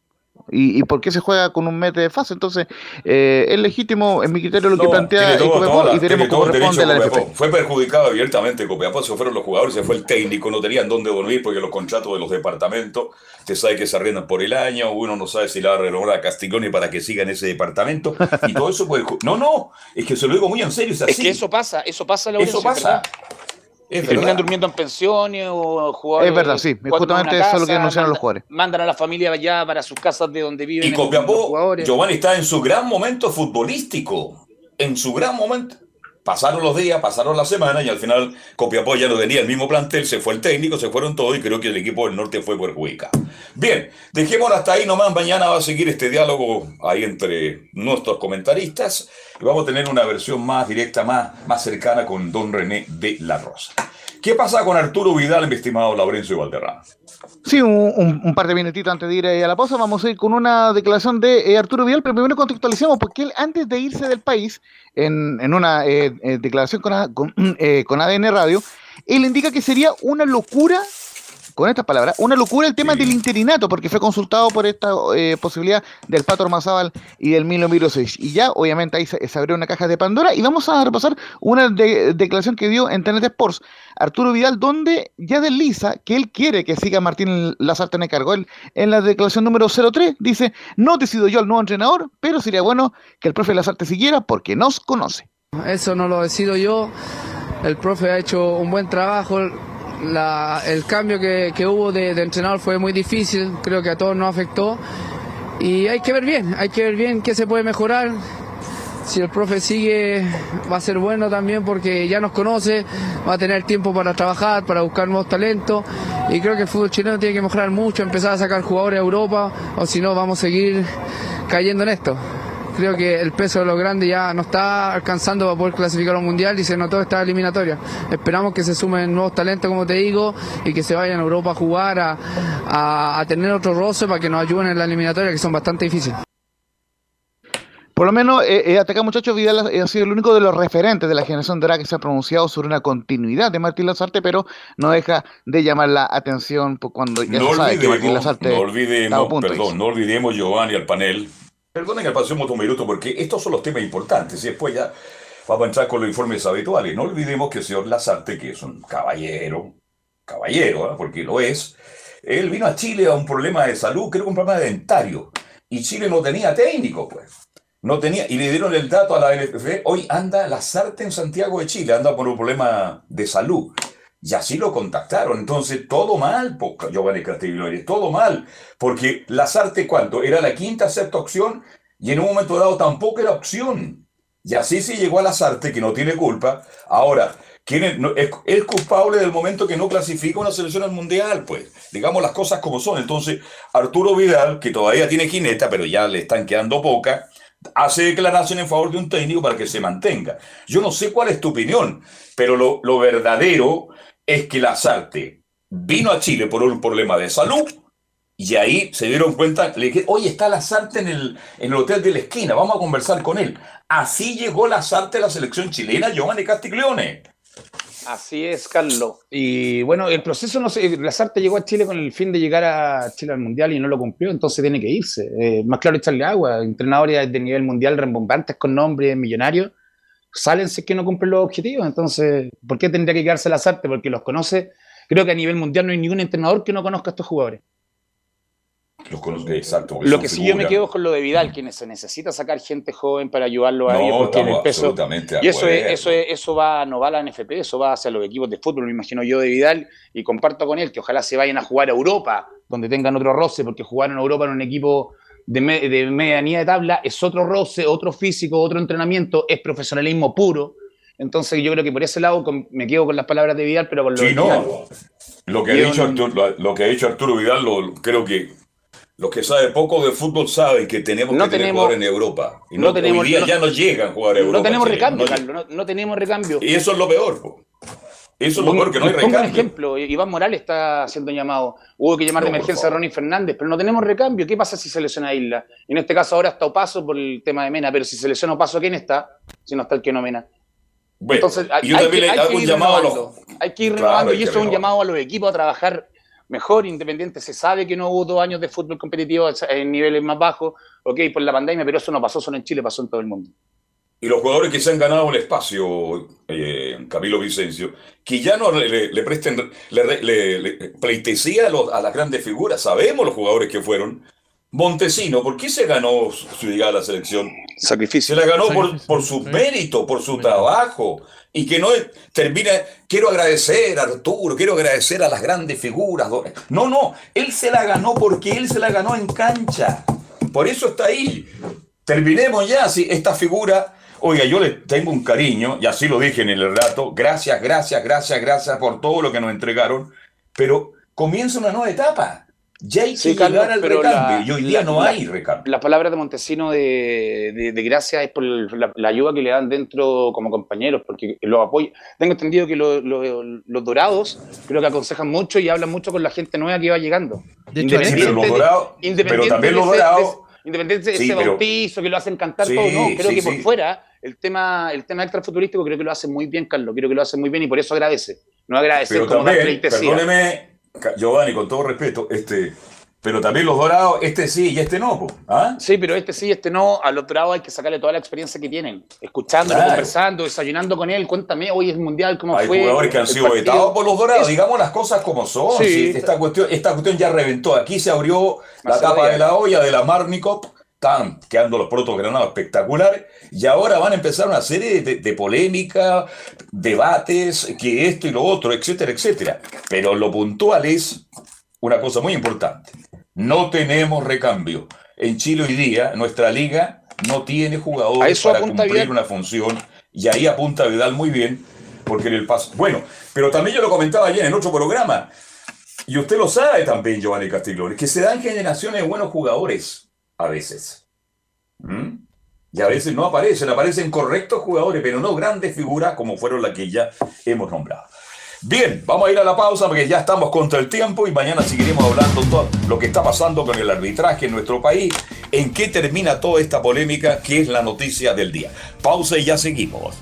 ¿Y, por qué se juega con un mes de fase? Entonces, eh, es legítimo, en mi criterio, lo que plantea Copiapó y veremos cómo responde la NFP. Fue perjudicado abiertamente Copiapó, se fueron los jugadores, se fue el técnico, no tenían dónde dormir porque los contratos de los departamentos, se sabe que se arrendan por el año, uno no sabe si la va a renovar a Castiglione para que siga en ese departamento, y todo eso puede... No, no, es que se lo digo muy en serio, es así. Es que eso pasa, eso pasa en la Eso pasa. Es terminan durmiendo en pensiones o jugadores. Es verdad, sí. Justamente eso es lo que denunciaron los jugadores. Mandan a la familia allá para sus casas de donde viven. Y Copiapó, Giovanni está en su gran momento futbolístico. En su gran momento. Pasaron los días, pasaron las semanas y al final Copiapó ya no tenía el mismo plantel, se fue el técnico, se fueron todos y creo que el equipo del norte fue perjudicado. Bien, dejémoslo hasta ahí nomás. Mañana va a seguir este diálogo ahí entre nuestros comentaristas y vamos a tener una versión más directa, más, más cercana con don René de la Rosa. ¿Qué pasa con Arturo Vidal, mi estimado Laurencio Valderrama? Sí, un, par de minutitos antes de ir a la pausa, vamos a ir con una declaración de eh, Arturo Vidal, pero primero contextualicemos, porque él antes de irse del país, en, en una eh, eh, declaración con, con ADN Radio, él indica que sería una locura con estas palabras, una locura el tema del interinato, porque fue consultado por esta eh, posibilidad del Pato Armazábal y del Milo Mirosevic. Y ya, obviamente, ahí se, abrió una caja de Pandora. Y vamos a repasar una declaración que dio en Tenet Sports Arturo Vidal, donde ya desliza que él quiere que siga Martín Lazarte en el cargo. Él, en la declaración número 03 dice: No decido yo el nuevo entrenador, pero sería bueno que el profe Lazarte siguiera porque nos conoce. Eso no lo decido yo. El profe ha hecho un buen trabajo el cambio que, hubo de, entrenador fue muy difícil, creo que a todos nos afectó. Y hay que ver bien, hay que ver bien qué se puede mejorar. Si el profe sigue, va a ser bueno también porque ya nos conoce, va a tener tiempo para trabajar, para buscar nuevos talentos. Y creo que el fútbol chileno tiene que mejorar mucho, empezar a sacar jugadores a Europa, o si no, vamos a seguir cayendo en esto creo que el peso de los grandes ya no está alcanzando para poder clasificar al mundial y se notó esta eliminatoria. Esperamos que se sumen nuevos talentos, como te digo, y que se vayan a Europa a jugar, a, tener otro roce para que nos ayuden en la eliminatoria, que son bastante difíciles. Por lo menos, eh, eh acá muchachos, Vidal ha sido el único de los referentes de la generación dorada que se ha pronunciado sobre una continuidad de Martín Lazarte, pero no deja de llamar la atención cuando ya no se sabe que Martín Lazarte. No olvidemos, perdón, no olvidemos, Giovanni, al panel, Perdonen que pasemos un minuto porque estos son los temas importantes y después ya vamos a entrar con los informes habituales. No olvidemos que el señor Lazarte, que es un caballero, caballero, ¿eh? porque lo es, él vino a Chile a un problema de salud, creo que un problema dentario, y Chile no tenía técnico, pues. No tenía, y le dieron el dato a la NFF, hoy anda Lazarte en Santiago de Chile, anda por un problema de salud. Y así lo contactaron. Entonces, todo mal, Giovanni Castiglione, todo mal. Porque Lazarte, ¿cuánto? Era la quinta, sexta opción y en un momento dado tampoco era opción. Y así se llegó a Lazarte, que no tiene culpa. Ahora, ¿quién es, culpable del momento que no clasifica una selección al mundial? Pues, digamos las cosas como son. Entonces, Arturo Vidal, que todavía tiene jineta, pero ya le están quedando poca, hace declaración en favor de un técnico para que se mantenga. Yo no sé cuál es tu opinión, pero lo, lo verdadero es que Lazarte vino a Chile por un problema de salud y ahí se dieron cuenta, le dije, oye, está Lazarte en el, en el hotel de la esquina, vamos a conversar con él. Así llegó Lazarte a la selección chilena, Giovanni Castiglione. Así es, Carlos. Y bueno, el proceso, no sé, Lazarte llegó a Chile con el fin de llegar a Chile al Mundial y no lo cumplió, entonces tiene que irse. Eh, más claro echarle agua. Entrenadores de nivel mundial rembombantes con nombres millonarios salen si es que no cumplen los objetivos. Entonces, ¿por qué tendría que quedarse Lazarte? Porque los conoce. Creo que a nivel mundial no hay ningún entrenador que no conozca a estos jugadores. Los conozco, exacto. Lo que sí yo me quedo con lo de Vidal, que se necesita sacar gente joven para ayudarlo a ellos porque el peso. Y eso, eso, eso va, no va a la NFP, eso va hacia los equipos de fútbol, me imagino yo de Vidal, y comparto con él que ojalá se vayan a jugar a Europa, donde tengan otro roce, porque jugar en Europa en un equipo de, de medianía de tabla es otro roce, otro físico, otro entrenamiento, es profesionalismo puro. Entonces yo creo que por ese lado me quedo con las palabras de Vidal, pero con lo sí, no. Lo que, ha dicho Arturo, lo, que ha dicho Arturo Vidal, lo, creo que los que saben poco de fútbol saben que tenemos que tener jugar en Europa. Y no, tenemos, hoy día ya no llegan a jugar en Europa. No tenemos recambio, Carlos, no, tenemos recambio. Y eso es lo peor. Eso es lo peor, que no hay recambio. un ejemplo, Iván Morales está siendo llamado. Hubo que llamar de emergencia a Ronnie Fernández, pero no tenemos recambio. ¿Qué pasa si se lesiona Isla? En este caso ahora está Opaso por el tema de Mena, pero si se lesiona Opaso, ¿quién está? Si no está el que no Mena. Entonces, hay, yo también que, hay llamado a los... Hay que ir renovando y eso es un llamado a los equipos a trabajar mejor, Independiente se sabe que no hubo dos años de fútbol competitivo en niveles más bajos, ok, por la pandemia, pero eso no pasó solo en Chile, pasó en todo el mundo. Y los jugadores que se han ganado el espacio, eh, Camilo Vicencio, que ya no le, presten, le, pleitesía a, a, las grandes figuras, sabemos los jugadores que fueron. Montesino, ¿por qué se ganó su llegada a la selección? Sacrificio. Se la ganó por, por su mérito, por su trabajo, y que no termine, quiero agradecer a Arturo, quiero agradecer a las grandes figuras. No, no, él se la ganó porque él se la ganó en cancha. Por eso está ahí. Terminemos ya, si esta figura, oiga, yo le tengo un cariño, y así lo dije en el relato, gracias, gracias, gracias, gracias por todo lo que nos entregaron, pero comienza una nueva etapa. Ya hay que llegar al recambio y hoy día no hay recambio. Las palabras de Montesino de, de, gracia es por la, ayuda que le dan dentro como compañeros, porque los apoya. Tengo entendido que los dorados creo que aconsejan mucho y hablan mucho con la gente nueva que va llegando. De hecho, pero los dorados, pero también los dorados. Independiente de ese bautizo que lo hacen cantar todo, no, creo que por fuera el tema, el tema extrafuturístico creo que lo hace muy bien, Carlos, creo que lo hace muy bien y por eso agradece. No agradece como también, perdóneme, Giovanni, con todo respeto, este, pero también los dorados, este sí y este no. ¿ah? Sí, pero este sí y este no. A los dorados hay que sacarle toda la experiencia que tienen. Escuchando, conversando, desayunando con él. Cuéntame, hoy es mundial, ¿cómo hay fue? Hay jugadores que han sido vetados por los dorados. Digamos las cosas como son. esta, cuestión, esta cuestión ya reventó. Aquí se abrió la tapa de la olla de la Marnikop. Están quedando los protos granados espectaculares. Y ahora van a empezar una serie de, de polémica, debates, que esto y lo otro, etcétera, etcétera. Pero lo puntual es una cosa muy importante. No tenemos recambio. En Chile hoy día, nuestra liga no tiene jugadores para cumplir una función. Y ahí apunta Vidal muy bien, porque en el paso. Bueno, pero también yo lo comentaba ayer en otro programa. Y usted lo sabe también, Giovanni Castiglione, que se dan generaciones de buenos jugadores a veces. ¿Mm? Y a veces no aparecen, aparecen correctos jugadores, pero no grandes figuras como fueron las que ya hemos nombrado. Bien, vamos a ir a la pausa porque ya estamos contra el tiempo y mañana seguiremos hablando todo lo que está pasando con el arbitraje en nuestro país, en qué termina toda esta polémica que es la noticia del día. Pausa y ya seguimos.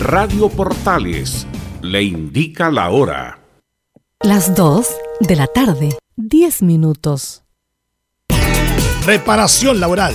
Radio Portales le indica la hora. Las 2 de la tarde, 10 minutos. Reparación laboral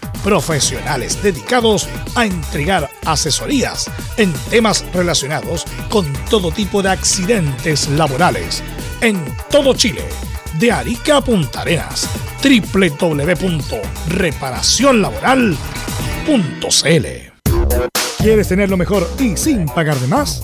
profesionales dedicados a entregar asesorías en temas relacionados con todo tipo de accidentes laborales en todo Chile, de Arica a Punta Arenas, www.reparacionlaboral.cl. ¿Quieres tener lo mejor y sin pagar de más?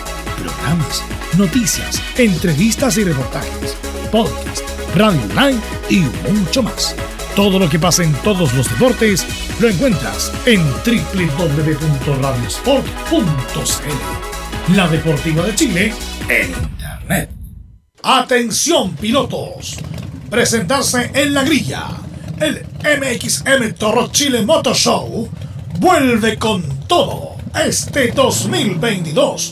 Programas, noticias, entrevistas y reportajes, podcast, radio online y mucho más. Todo lo que pasa en todos los deportes lo encuentras en www.radiosport.cl. La Deportiva de Chile en Internet. Atención pilotos. Presentarse en la grilla. El MXM Toro Chile Motor Show vuelve con todo este 2022.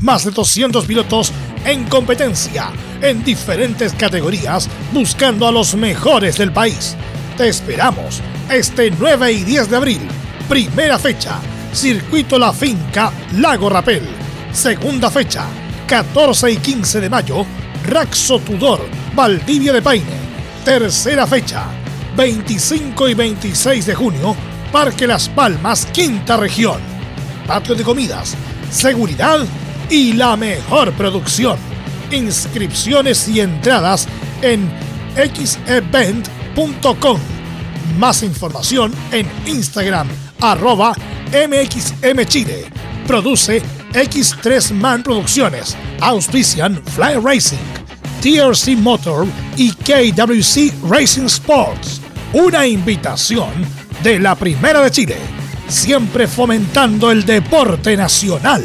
Más de 200 pilotos en competencia en diferentes categorías buscando a los mejores del país. Te esperamos este 9 y 10 de abril. Primera fecha, Circuito La Finca, Lago Rapel. Segunda fecha, 14 y 15 de mayo, Raxo Tudor, Valdivia de Paine. Tercera fecha, 25 y 26 de junio, Parque Las Palmas, Quinta Región. Patio de comidas, seguridad y la mejor producción. Inscripciones y entradas en xevent.com. Más información en Instagram, arroba MXMChile. Produce X3 Man Producciones. Auspician Fly Racing, TRC Motor y KWC Racing Sports. Una invitación de la Primera de Chile. Siempre fomentando el deporte nacional.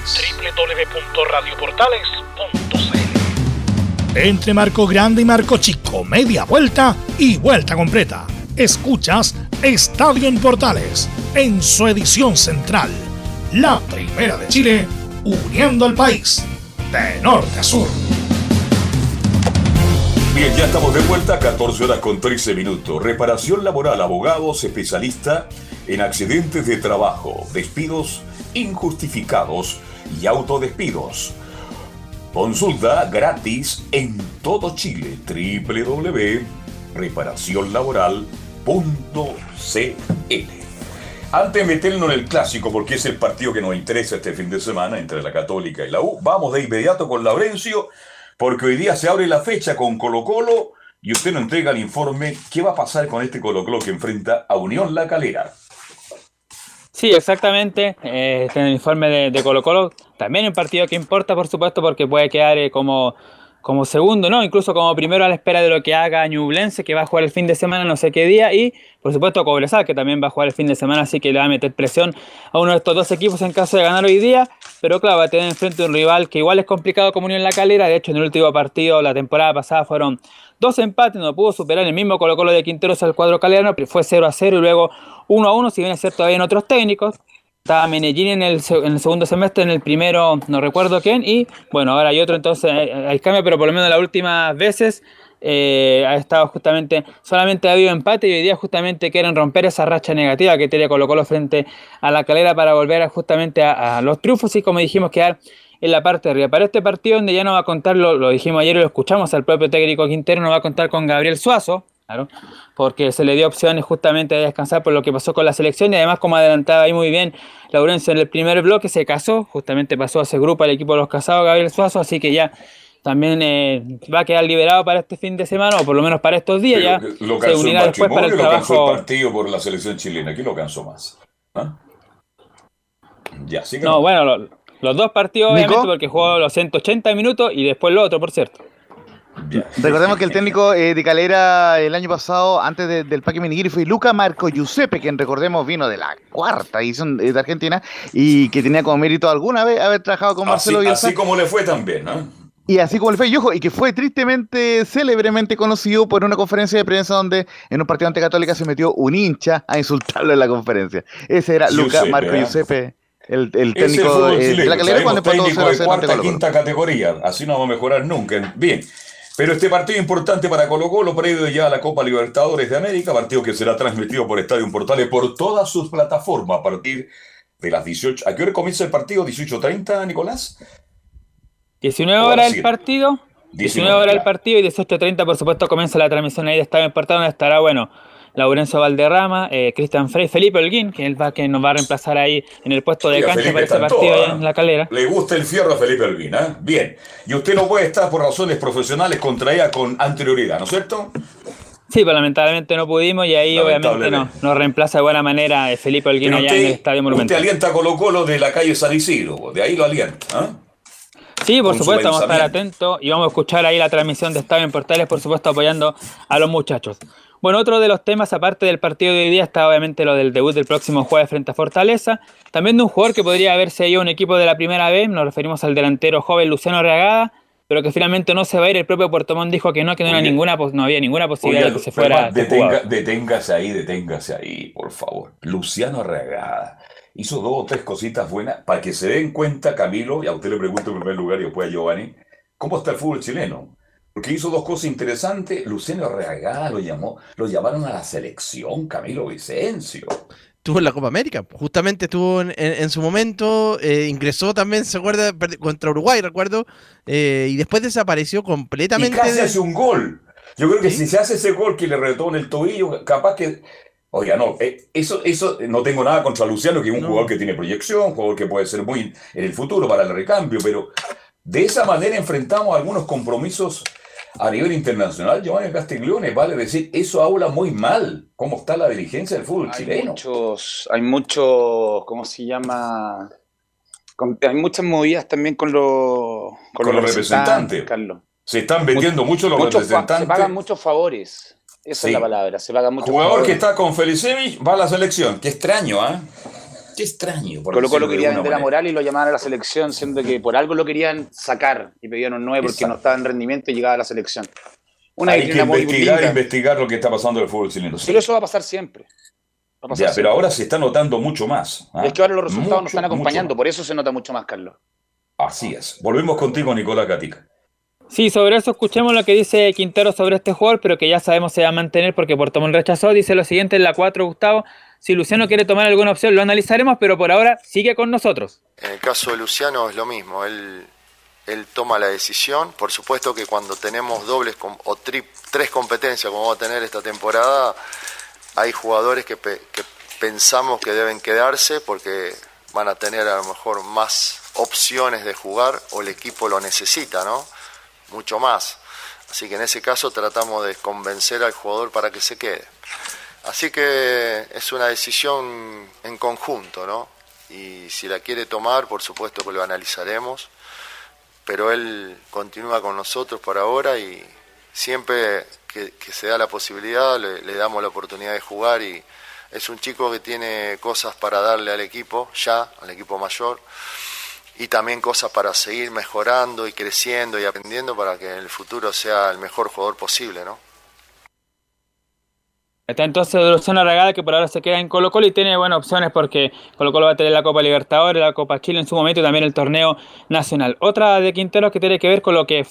www.radioportales.cl Entre marco grande y marco chico, media vuelta y vuelta completa. Escuchas Estadio en Portales en su edición central. La primera de Chile, uniendo al país de norte a sur. Bien, ya estamos de vuelta, 14 horas con 13 minutos. Reparación laboral, abogados, especialista en accidentes de trabajo, despidos injustificados y autodespidos. Consulta gratis en todo Chile. www.reparacionlaboral.cl Antes de meternos en el clásico, porque es el partido que nos interesa este fin de semana entre la Católica y la U, vamos de inmediato con Laurencio, porque hoy día se abre la fecha con Colo Colo y usted nos entrega el informe. ¿Qué va a pasar con este Colo Colo que enfrenta a Unión La Calera? Sí, exactamente. Eh, en el informe de, de Colo Colo, también un partido que importa, por supuesto, porque puede quedar eh, como, como segundo, ¿no? Incluso como primero a la espera de lo que haga Ñublense, que va a jugar el fin de semana, no sé qué día, y por supuesto Cobresal, que también va a jugar el fin de semana, así que le va a meter presión a uno de estos dos equipos en caso de ganar hoy día. Pero claro, va a tener enfrente un rival que igual es complicado como Unión La Calera. De hecho, en el último partido, la temporada pasada, fueron dos empates, no pudo superar el mismo Colo Colo de Quinteros al cuadro caleriano, pero fue 0 a 0 y luego 1 a 1, si bien es cierto, todavía en otros técnicos. Estaba Menellín en el, en el segundo semestre, en el primero no recuerdo quién, y bueno, ahora hay otro, entonces hay cambio, pero por lo menos las últimas veces eh, ha estado justamente, solamente ha habido empate y hoy día justamente quieren romper esa racha negativa que tiene Colo Colo frente a la calera para volver a, justamente a, a, los triunfos y como dijimos quedar en la parte de arriba. Para este partido donde ya no va a contar, lo, lo dijimos ayer y lo escuchamos al propio técnico Quintero, no va a contar con Gabriel Suazo, Claro, porque se le dio opciones justamente de descansar por lo que pasó con la selección y además como adelantaba ahí muy bien Laurencio en el primer bloque se casó, justamente pasó a ese grupo al equipo de los casados Gabriel Suazo, así que ya también eh, va a quedar liberado para este fin de semana o por lo menos para estos días ya se unirá después para el trabajo lo el partido por la selección chilena, ¿quién lo cansó más? ¿Ah? Ya, sí No, bueno, lo, los dos partidos ¿Nico? obviamente porque jugó los 180 minutos y después lo otro, por cierto. Recordemos que el técnico eh, de Calera el año pasado, antes de, del Paque Minigiri, fue Luca Marco Giuseppe, quien recordemos vino de la cuarta edición de Argentina y que tenía como mérito alguna vez haber trabajado con Marcelo así, Bielsa. Así como le fue también, ¿no? Y así como el fue, y ojo, y que fue tristemente, célebremente conocido por una conferencia de prensa donde en un partido ante Católica se metió un hincha a insultarlo en la conferencia. Ese era Luca Marco ¿eh? Giuseppe, el, el técnico de, de la calera cuando empató técnico 0 de 0 cuarta, quinta categoría. Así no vamos a mejorar nunca. Bien. Pero este partido importante para Colo Colo, previo ya a la Copa Libertadores de América, partido que será transmitido por Estadio Portales por todas sus plataformas a partir de las 18. ¿A qué hora comienza el partido? ¿18.30, Nicolás? 19 horas el partido. 19 horas el partido y 18.30 por supuesto comienza la transmisión ahí de Estadio en Portal donde estará, bueno, Laurencio Valderrama, eh, Cristian Frey, Felipe Holguín, que el va, que nos va a reemplazar ahí en el puesto de Sí, a cancha Felipe para ese partido ¿eh? en la calera. Le gusta el fierro a Felipe Alvin, ¿eh? Bien. Y usted no puede estar por razones profesionales contraídas con anterioridad, ¿no es cierto? Sí, pero lamentablemente no pudimos y ahí obviamente no, nos reemplaza de buena manera Felipe Holguín allá usted, en el Estadio usted Monumental. alienta a Colo Colo de la calle San Isidro, de ahí lo alienta. ¿ah? Sí, por supuesto, vamos a estar atentos y vamos a escuchar ahí la transmisión de Estadio en Portales, por supuesto, apoyando a los muchachos. Bueno, otro de los temas, aparte del partido de hoy día, está obviamente lo del debut del próximo jueves frente a Fortaleza. También de un jugador que podría haberse ido a un equipo de la primera vez, nos referimos al delantero joven Luciano Reagada, pero que finalmente no se va a ir. El propio Puerto Montt dijo que no, que no, era ninguna, no había ninguna posibilidad de que se fuera. Detenga- deténgase ahí, deténgase ahí, por favor. Luciano Arragada hizo dos o tres cositas buenas para que se den cuenta, Camilo, y a usted le pregunto en primer lugar y después a Giovanni, ¿cómo está el fútbol chileno? Porque hizo dos cosas interesantes. Luciano Arragada lo llamó, lo llamaron a la selección, Camilo Vicencio. Estuvo en la Copa América, justamente estuvo en, en- en su momento, eh, ingresó también, ¿se acuerda? Contra Uruguay, recuerdo, eh, y después desapareció Y completamente. casi de- hace un gol. Yo creo que ¿Sí? si se hace ese gol que le retó en el tobillo, capaz que. Oiga, no, eh, eso, eso no tengo nada contra Luciano, que es un No. jugador que tiene proyección, un jugador que puede ser muy en el futuro para el recambio, pero de esa manera enfrentamos algunos compromisos a nivel internacional. Giovanni Castiglione, vale decir, eso habla muy mal cómo está la dirigencia del fútbol Hay chileno. muchos, hay muchos, ¿cómo se llama? Con- hay muchas movidas también con los, Con los representantes. Carlos. Se están vendiendo mucho los Muchos fa- se representantes. pagan muchos favores. Esa Sí. es la palabra. Se pagan muchos Jugador que está con Felicevich va a la selección. Qué extraño, ¿ah? Qué extraño. por Colo Colo quería vender a. Morales y lo llamaban a la selección, siendo que por algo lo querían sacar y pedían un 9 porque Exacto. no estaba en rendimiento y llegaba a la selección. Una Hay que investigar, investigar lo que está pasando en el fútbol chileno. Sí. Pero eso va a pasar siempre. Va a pasar Ya, siempre. pero ahora se está notando mucho más. ¿ah? Es que ahora los resultados Mucho, nos están acompañando, por eso se nota mucho más, Carlos. Así es. Volvemos contigo, Nicolás Gatica. Sí, sobre eso escuchemos lo que dice Quintero sobre este jugador, pero que ya sabemos se va a mantener porque Puerto Montt rechazó. Dice lo siguiente en la 4, Gustavo. Si Luciano quiere tomar alguna opción, lo analizaremos, pero por ahora sigue con nosotros. En el caso de Luciano es lo mismo, él, él toma la decisión. Por supuesto que cuando tenemos dobles o tri- tres competencias como va a tener esta temporada, hay jugadores que, pe- que pensamos que deben quedarse porque van a tener a lo mejor más opciones de jugar o el equipo lo necesita, ¿no? Mucho más. Así que en ese caso tratamos de convencer al jugador para que se quede. Así que es una decisión en conjunto, ¿no? Y si la quiere tomar, por supuesto que lo analizaremos, pero él continúa con nosotros por ahora y siempre que, se da la posibilidad le, le damos la oportunidad de jugar y es un chico que tiene cosas para darle al equipo, ya, al equipo mayor, y también cosas para seguir mejorando y creciendo y aprendiendo para que en el futuro sea el mejor jugador posible, ¿no? Está entonces Luciano Arragada que por ahora se queda en Colo Colo y tiene buenas opciones porque Colo Colo va a tener la Copa Libertadores, la Copa Chile en su momento y también el torneo nacional. Otra de Quintero que tiene que ver con lo que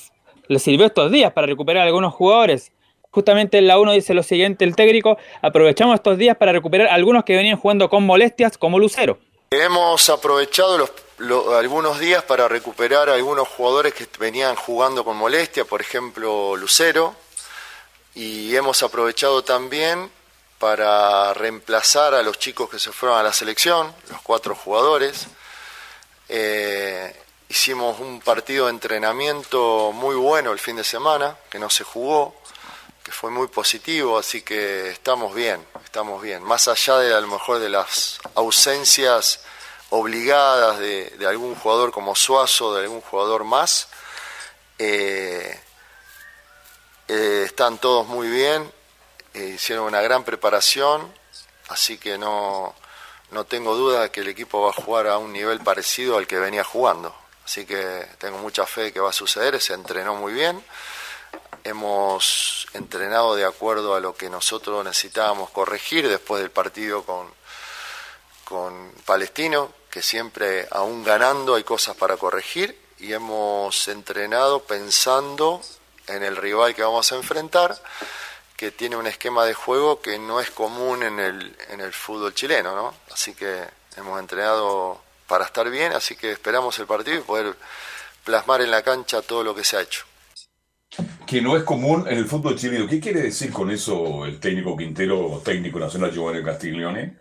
le sirvió estos días para recuperar a algunos jugadores. Justamente en la 1 dice lo siguiente el técnico, aprovechamos estos días para recuperar a algunos que venían jugando con molestias como Lucero. Hemos aprovechado algunos días para recuperar a algunos jugadores que venían jugando con molestia, por ejemplo Lucero, y hemos aprovechado también para reemplazar a los chicos que se fueron a la selección, los cuatro jugadores. Eh, hicimos un partido de entrenamiento muy bueno el fin de semana, que no se jugó, que fue muy positivo, así que estamos bien, estamos bien. Más allá de a lo mejor de las ausencias obligadas de, algún jugador como Suazo, de algún jugador más, eh, eh, están todos muy bien, eh, hicieron una gran preparación, así que no, no tengo duda de que el equipo va a jugar a un nivel parecido al que venía jugando. Así que tengo mucha fe de que va a suceder, se entrenó muy bien. Hemos entrenado de acuerdo a lo que nosotros necesitábamos corregir después del partido con, con Palestino, que siempre, aún ganando, hay cosas para corregir. Y hemos entrenado pensando en el rival que vamos a enfrentar, que tiene un esquema de juego que no es común en el, en el fútbol chileno, ¿no? Así que hemos entrenado para estar bien, así que esperamos el partido y poder plasmar en la cancha todo lo que se ha hecho. Que no es común en el fútbol chileno. ¿Qué quiere decir con eso el técnico Quintero, técnico nacional Giovanni Castiglione?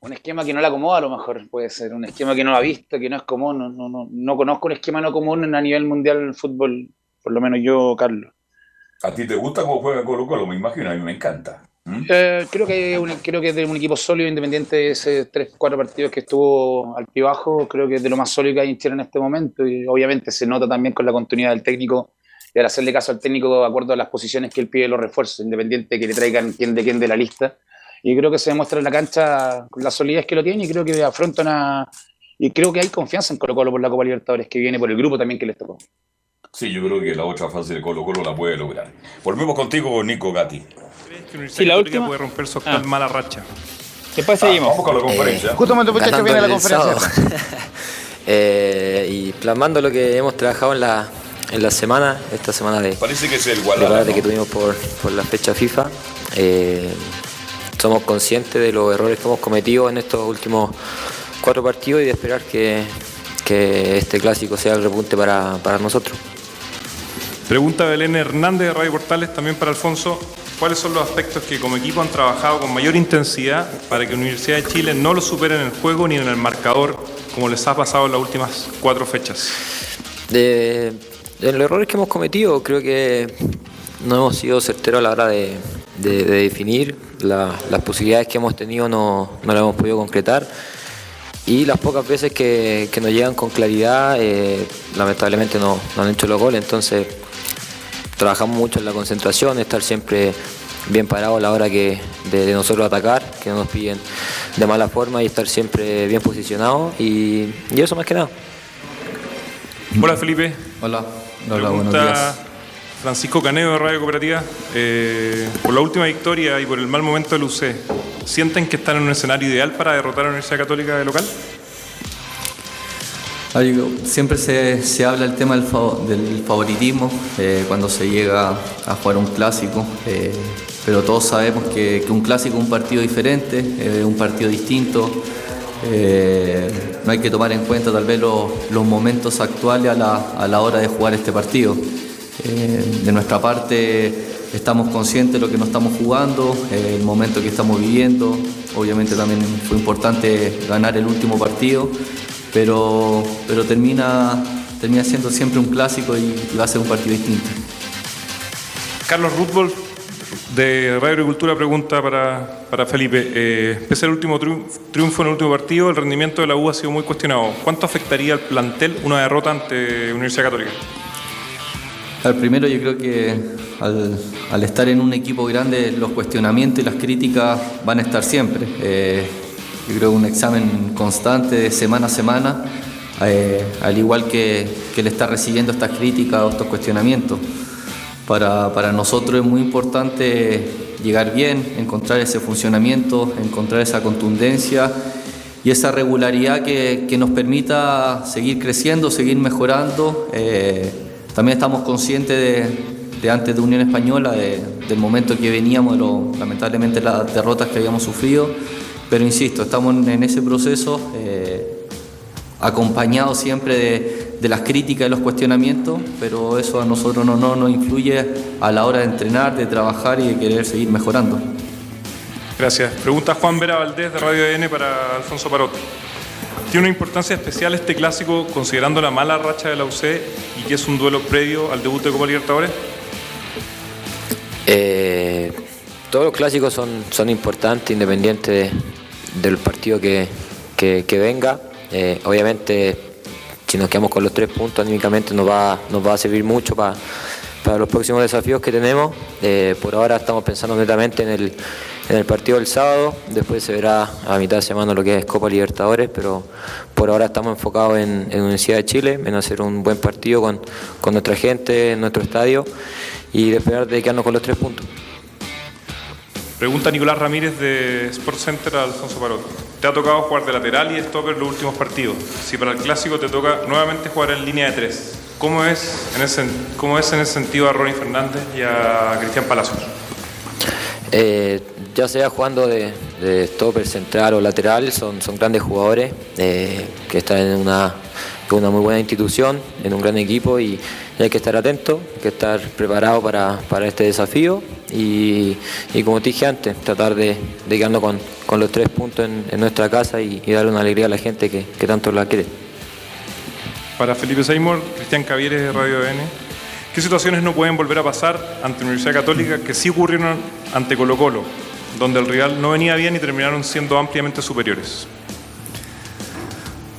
Un esquema que no le acomoda a lo mejor, puede ser. Un esquema que no ha visto, que no es común. No, no, no, no conozco un esquema no común a nivel mundial en el fútbol, por lo menos yo, Carlos. ¿A ti te gusta cómo juega Colo Colo? Me imagino, a mí me encanta. ¿Mm? Eh, creo que un, creo que es de un equipo sólido, independiente de esos tres, cuatro partidos que estuvo al pie bajo, creo que es de lo más sólido que hay en Chile en este momento y obviamente se nota también con la continuidad del técnico y al hacerle caso al técnico de acuerdo a las posiciones que él pide los refuerzos, independiente que le traigan quién de quién de la lista. Y creo que se demuestra en la cancha la solidez que lo tiene y creo que afronta una... Y creo que hay confianza en Colo Colo por la Copa Libertadores que viene, por el grupo también que les tocó. Sí, yo creo que la otra fase de Colo Colo la puede lograr. Volvemos contigo, Nico Gatti. Sí, la última puede romper su actual mala racha. Después seguimos. Vamos con la conferencia. Justamente muchachos viene la conferencia. Eh, y plasmando lo que hemos trabajado en la, en la semana, esta semana de, Parece que es el Guadalajara. debate que tuvimos por, por la fecha FIFA. eh, somos conscientes de los errores que hemos cometido en estos últimos cuatro partidos y de esperar que, que este clásico sea el repunte para, para nosotros. Pregunta Belén Hernández de Radio Portales, también para Alfonso. ¿Cuáles son los aspectos que como equipo han trabajado con mayor intensidad para que Universidad de Chile no lo supere en el juego ni en el marcador, como les ha pasado en las últimas cuatro fechas? De, los errores que hemos cometido, creo que no hemos sido certeros a la hora de, de- de definir. La- las posibilidades que hemos tenido no, no las hemos podido concretar. Y las pocas veces que, que nos llegan con claridad, eh, lamentablemente no, no han hecho los goles. Entonces, trabajamos mucho en la concentración, estar siempre bien parados a la hora que, de, de nosotros atacar, que no nos pillen de mala forma y estar siempre bien posicionados. Y, y eso más que nada. Hola Felipe. Hola, hola, buenos días. Francisco Caneo de Radio Cooperativa. Eh, por la última victoria y por el mal momento del UC, ¿sienten que están en un escenario ideal para derrotar a la Universidad Católica de local? Siempre se, se habla el tema del, fa- del favoritismo eh, cuando se llega a jugar un clásico, eh, pero todos sabemos que, un clásico es un partido diferente, eh, un partido distinto. eh, no hay que tomar en cuenta tal vez los, los momentos actuales a la, a la hora de jugar este partido. De nuestra parte estamos conscientes de lo que nos estamos jugando, el momento que estamos viviendo. Obviamente también fue importante ganar el último partido, pero, pero termina, termina siendo siempre un clásico y, y va a ser un partido distinto. Carlos Rutbol de Radio Agricultura pregunta para, para Felipe. Eh, pese al último triun- triunfo en el último partido, el rendimiento de la U ha sido muy cuestionado. ¿Cuánto afectaría al plantel una derrota ante Universidad Católica? Al primero yo creo que al, al estar en un equipo grande los cuestionamientos y las críticas van a estar siempre. Eh, yo creo un examen constante de semana a semana, eh, al igual que, que él está recibiendo estas críticas o estos cuestionamientos. Para, para nosotros es muy importante llegar bien, encontrar ese funcionamiento, encontrar esa contundencia y esa regularidad que, que nos permita seguir creciendo, seguir mejorando. Eh, también estamos conscientes de, antes de Unión Española, de- del momento que veníamos, de lamentablemente las derrotas que habíamos sufrido, pero insisto, estamos en, ese proceso, eh, acompañados siempre de, de las críticas y los cuestionamientos, pero eso a nosotros no, no nos influye a la hora de entrenar, de trabajar y de querer seguir mejorando. Gracias. Pregunta Juan Vera Valdés de Radio EN para Alfonso Parot. ¿Tiene una importancia especial este clásico considerando la mala racha de la UC y que es un duelo previo al debut de Copa Libertadores? Eh, todos los clásicos son, son importantes, independiente de- del partido que, que- venga. Eh, obviamente, si nos quedamos con los tres puntos, anímicamente nos va, nos va a servir mucho para para los próximos desafíos que tenemos. Eh, por ahora estamos pensando netamente en el, en el partido del sábado, después se verá a mitad de semana lo que es Copa Libertadores, pero por ahora estamos enfocados en, en Universidad de Chile, en hacer un buen partido con, con nuestra gente en nuestro estadio y de esperar dedicarnos con los tres puntos. Pregunta Nicolás Ramírez de Sport Center a Alfonso Parot. Te ha tocado jugar de lateral y stopper los últimos partidos. Si para el clásico te toca nuevamente jugar en línea de tres, ¿cómo es en ese, cómo es en ese sentido a Ronnie Fernández y a Cristian Palacios? Eh, ya sea jugando de, de, stopper central o lateral, son, son grandes jugadores eh, que están en una, en una, muy buena institución, en un gran equipo y, hay que estar atento, hay que estar preparado para, para este desafío y, como te dije antes, tratar de, de quedarnos con, con, los tres puntos en, nuestra casa y, y, darle una alegría a la gente que, que tanto la quiere. Para Felipe Seymour, Cristian Cavieres de Radio N. ¿Qué situaciones no pueden volver a pasar ante la Universidad Católica que sí ocurrieron ante Colo Colo, donde el rival no venía bien y terminaron siendo ampliamente superiores?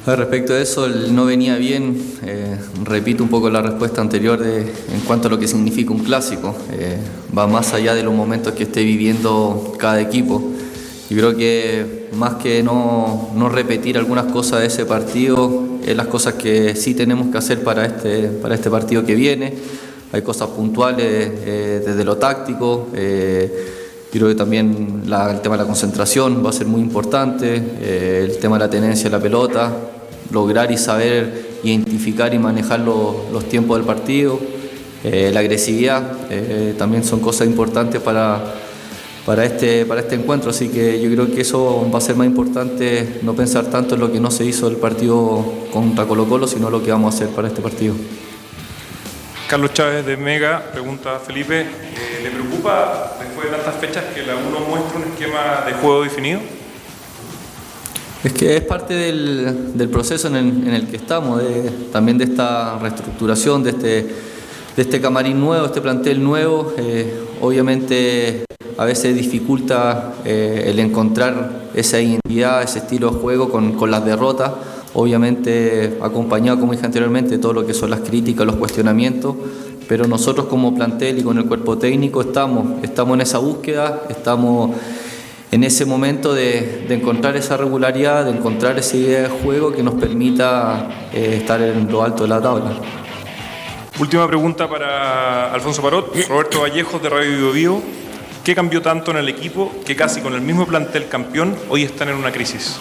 Respecto a eso, el no venía bien, eh, repito un poco la respuesta anterior de, en cuanto a lo que significa un clásico. Eh, va más allá de los momentos que esté viviendo cada equipo. Yo creo que más que no, no repetir algunas cosas de ese partido, es las cosas que sí tenemos que hacer para este, para este partido que viene. Hay cosas puntuales eh, desde lo táctico. Creo que también la, el tema de la concentración va a ser muy importante, eh, el tema de la tenencia de la pelota, lograr y saber identificar y manejar lo, los tiempos del partido, eh, la agresividad, eh, también son cosas importantes para, para, este, para este encuentro, así que yo creo que eso va a ser más importante, no pensar tanto en lo que no se hizo el partido contra Colo Colo, sino lo que vamos a hacer para este partido. Carlos Chávez de Mega pregunta a Felipe, eh, ¿le preocupa después de tantas fechas que la 1 muestre un esquema de juego definido? Es que es parte del, del proceso en el, en el, que estamos, también de esta reestructuración, de este, de este camarín nuevo, este plantel nuevo. Eh, obviamente a veces dificulta eh, el encontrar esa identidad, ese estilo de juego con, con las derrotas obviamente acompañado, como dije anteriormente, todo lo que son las críticas, los cuestionamientos, pero nosotros como plantel y con el cuerpo técnico estamos, estamos en esa búsqueda, estamos en ese momento de, de encontrar esa regularidad, de encontrar esa idea de juego que nos permita eh, estar en lo alto de la tabla. Última pregunta para Alfonso Parot, Roberto Vallejos de Radio Bio, Bio. ¿Qué cambió tanto en el equipo que casi con el mismo plantel campeón hoy están en una crisis?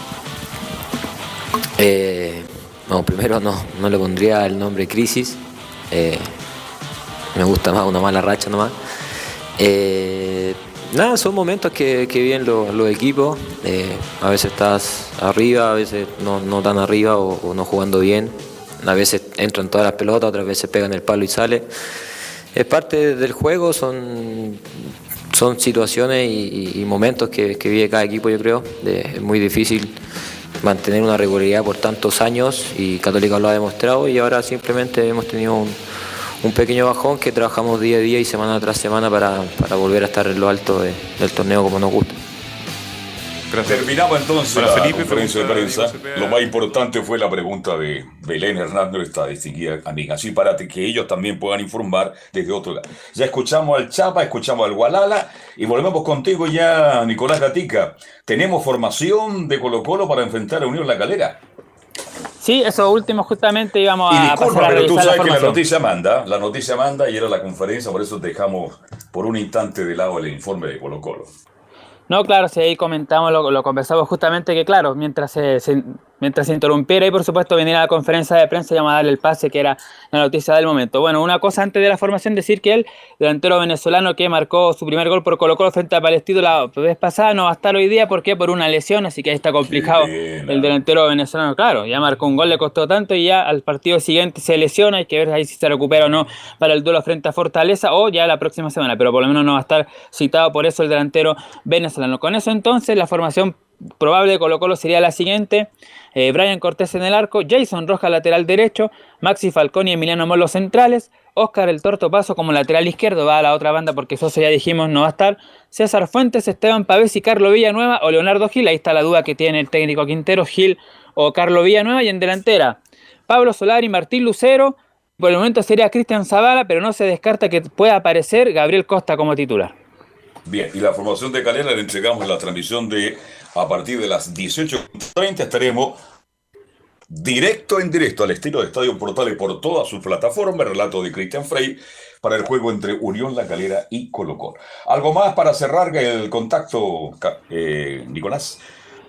Eh, no, primero no, no le pondría el nombre crisis. Eh, me gusta más una mala racha nomás. Eh, nada, son momentos que, que viven los, equipos. Eh, a veces estás arriba, a veces no, no tan arriba o, no jugando bien. A veces entran todas las pelotas, otras veces pegan el palo y sale. Es parte del juego, son, situaciones y, momentos que, que, vive cada equipo, yo creo. Es muy difícil mantener una regularidad por tantos años y Católica lo ha demostrado y ahora simplemente hemos tenido un, un pequeño bajón que trabajamos día a día y semana tras semana para, para volver a estar en lo alto de, del torneo como nos gusta. Gracias. Terminamos entonces Para la Felipe, conferencia de prensa. Lo más importante fue la pregunta de Belén Hernández, nuestra distinguida amiga. Así para que ellos también puedan informar desde otro lado. Ya escuchamos al Chapa, escuchamos al Gualala y volvemos contigo ya, Nicolás Gatica. ¿Tenemos formación de Colo Colo para enfrentar a Unión La Calera? Sí, eso último justamente íbamos y a disculpa, pasar a pero tú sabes la que la noticia manda, la noticia manda y era la conferencia, por eso dejamos por un instante de lado el informe de Colo Colo. No, claro, sí, ahí comentamos, lo, lo conversamos justamente que, claro, mientras se, se, mientras se interrumpiera y por supuesto viniera la conferencia de prensa y íbamos a darle el pase, que era la noticia del momento. Bueno, una cosa antes de la formación, decir que el delantero venezolano que marcó su primer gol por Colo Colo frente a Palestino la vez pasada no va a estar hoy día, ¿por qué? Por una lesión, así que ahí está complicado el delantero venezolano. Claro, ya marcó un gol, le costó tanto y ya al partido siguiente se lesiona, hay que ver ahí si se recupera o no para el duelo frente a Fortaleza o ya la próxima semana, pero por lo menos no va a estar citado por eso el delantero venezolano. Con eso entonces la formación probable de Colo Colo sería la siguiente. Eh, Brian Cortés en el arco, Jason Rojas lateral derecho, Maxi Falcón y Emiliano Molo centrales, Oscar el Torto Paso como lateral izquierdo, va a la otra banda porque Sosa ya dijimos no va a estar, César Fuentes, Esteban Pavés y Carlos Villanueva o Leonardo Gil, ahí está la duda que tiene el técnico Quintero, Gil o Carlos Villanueva y en delantera, Pablo Solari, Martín Lucero, Por el momento sería Cristian Zavala, pero no se descarta que pueda aparecer Gabriel Costa como titular. Bien, y la formación de Calera la entregamos en la transmisión de a partir de las 18.30 estaremos directo en directo al estilo de Estadio Portales por toda su plataforma, relato de Cristian Frey para el juego entre Unión La Calera y Colo Colo. ¿Algo más para cerrar el contacto, eh, Nicolás?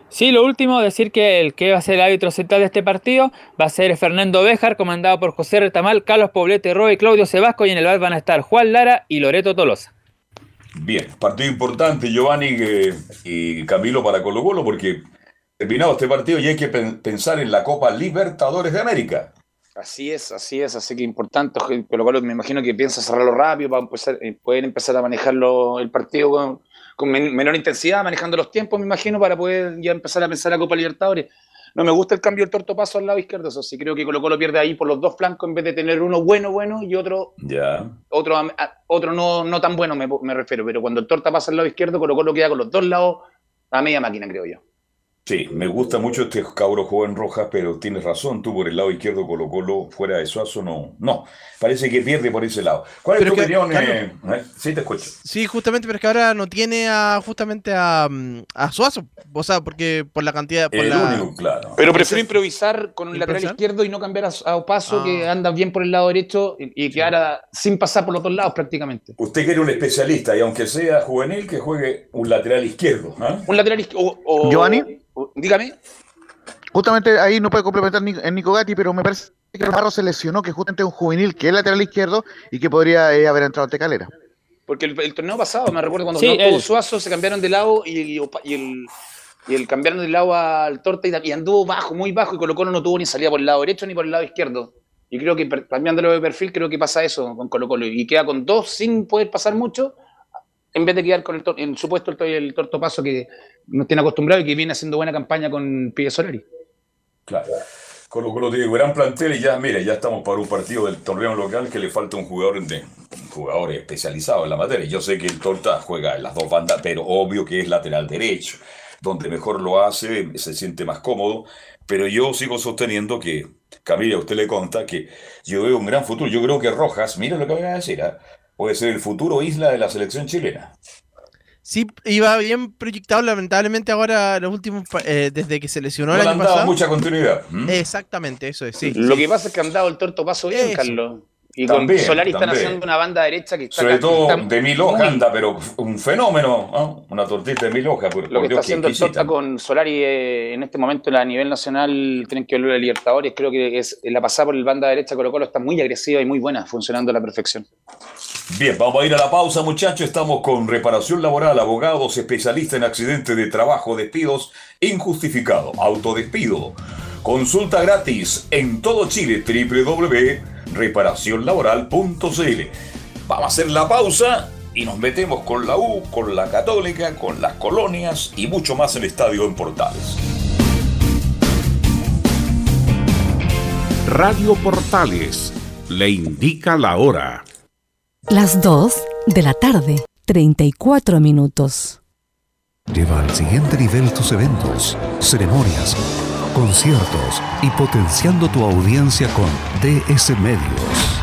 Sí, lo último, decir que el que va a ser el árbitro central de este partido va a ser Fernando Béjar, comandado por José Retamal, Carlos Poblete Roy, Claudio Sebasco y en el bar van a estar Juan Lara y Loreto Tolosa. Bien, partido importante, Giovanni y Camilo para Colo Colo, porque terminado este partido ya hay que pensar en la Copa Libertadores de América. Así es, así es, así que importante, Colo Colo me imagino que piensa cerrarlo rápido para empezar, eh, poder empezar a manejarlo el partido con, con menor intensidad, manejando los tiempos, me imagino, para poder ya empezar a pensar la Copa Libertadores. No me gusta el cambio del tortopaso al lado izquierdo, eso sí creo que Colo Colo pierde ahí por los dos flancos en vez de tener uno bueno, bueno y otro ya. otro, otro no, no tan bueno, me, me refiero. Pero cuando el torta pasa al lado izquierdo, Colo Colo queda con los dos lados a media máquina, creo yo. Sí, me gusta mucho este cabro joven Rojas, pero tienes razón, tú por el lado izquierdo Colo Colo fuera de Suazo no, no, parece que pierde por ese lado. ¿Cuál es tu opinión? Eh, eh? Sí, te escucho. Sí, justamente, pero es que ahora no tiene a, justamente a, a Suazo, o sea, porque por la cantidad... Por el la... único, claro. Pero prefiero improvisar con el lateral izquierdo y no cambiar a, a Opaso, que Ah. anda bien por el lado derecho y, y quedar sin pasar por los dos lados prácticamente. Usted quiere un especialista y aunque sea juvenil, que juegue un lateral izquierdo. ¿ah? Un lateral izquierdo. Giovanni. Dígame. Justamente ahí no puede complementar en Nico Gatti, pero me parece que Navarro se lesionó, que justamente es un juvenil que es lateral izquierdo y que podría eh, haber entrado ante Calera. Porque el, el torneo pasado, me recuerdo cuando Sí, él. Suazo, se cambiaron de lado y, y, y el, y el cambiaron de lado al Torta y, y anduvo bajo, muy bajo, y Colo Colo no tuvo ni salida por el lado derecho ni por el lado izquierdo. Y creo que cambiándolo de perfil, creo que pasa eso con Colo Colo. Y queda con dos sin poder pasar mucho, en vez de quedar con el, en supuesto el, tor- el Torto Paso que nos tiene acostumbrado y que viene haciendo buena campaña con Pide Solari. Claro. Colo Colo tiene gran plantel y ya, mire, ya estamos para un partido del torneo local que le falta un jugador, de, jugador especializado en la materia. Yo sé que el Torta juega en las dos bandas, pero obvio que es lateral derecho. Donde mejor lo hace, se siente más cómodo. Pero yo sigo sosteniendo que, Camila, usted le conta que yo veo un gran futuro. Yo creo que Rojas, mira lo que voy a decir, ¿ah? puede ser el futuro isla de la selección chilena. Sí, iba bien proyectado, lamentablemente ahora los últimos, eh, desde que se lesionó No el año han dado pasado. mucha continuidad. ¿m? Exactamente, eso es, sí. Lo sí. que pasa es que han dado el Torto Paso bien, Eso. Carlos. Y También, con Solari están también. haciendo una banda derecha que está Sobre todo está de mil hojas anda, pero un fenómeno, ¿ah? una tortita de mil hojas. Por, Lo por que Dios, está haciendo el. Torta con Solari eh, en este momento a nivel nacional, tienen que volver a Libertadores. Creo que es la pasada por el banda derecha Colo Colo está muy agresiva y muy buena, funcionando a la perfección. Bien, vamos a ir a la pausa, muchachos. Estamos con reparación laboral, abogados, especialistas en accidentes de trabajo, despidos injustificados, autodespido. Consulta gratis en todo Chile, www.reparacionlaboral.cl. Vamos a hacer la pausa y nos metemos con la U, con la Católica, con las colonias y mucho más en el Estadio en Portales. Radio Portales le indica la hora. Las 2 de la tarde, 34 minutos. Lleva al siguiente nivel tus eventos, ceremonias, conciertos y potenciando tu audiencia con DS Medios.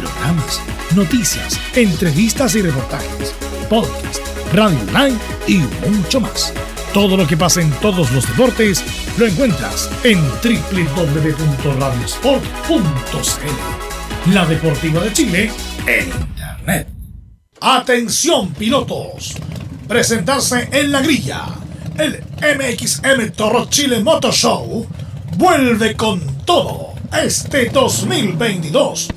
Programas, noticias, entrevistas y reportajes, podcast, radio online y mucho más. Todo lo que pasa en todos los deportes lo encuentras en www.radiosport.cl. La Deportiva de Chile en Internet. Atención pilotos. Presentarse en la grilla. El MXM Toro Chile Motor Show vuelve con todo este 2022.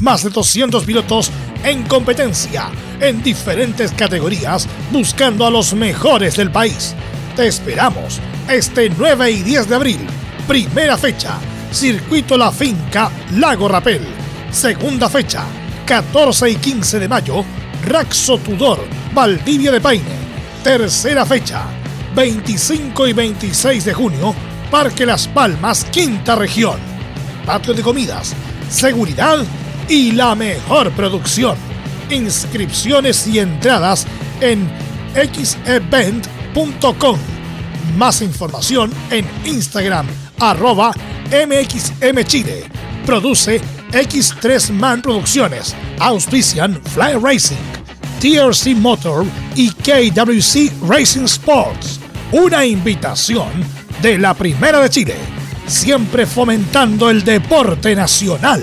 Más de 200 pilotos en competencia en diferentes categorías buscando a los mejores del país. Te esperamos este 9 y 10 de abril. Primera fecha, Circuito La Finca Lago Rapel. Segunda fecha, 14 y 15 de mayo, Raxo Tudor, Valdivia de Paine. Tercera fecha, 25 y 26 de junio, Parque Las Palmas, Quinta Región. Patio de comidas, seguridad y la mejor producción. Inscripciones y entradas en xevent.com. Más información en Instagram, arroba MXMChile. Produce X3 Man Producciones. Auspician Fly Racing, TRC Motor y KWC Racing Sports. Una invitación de la Primera de Chile. Siempre fomentando el deporte nacional.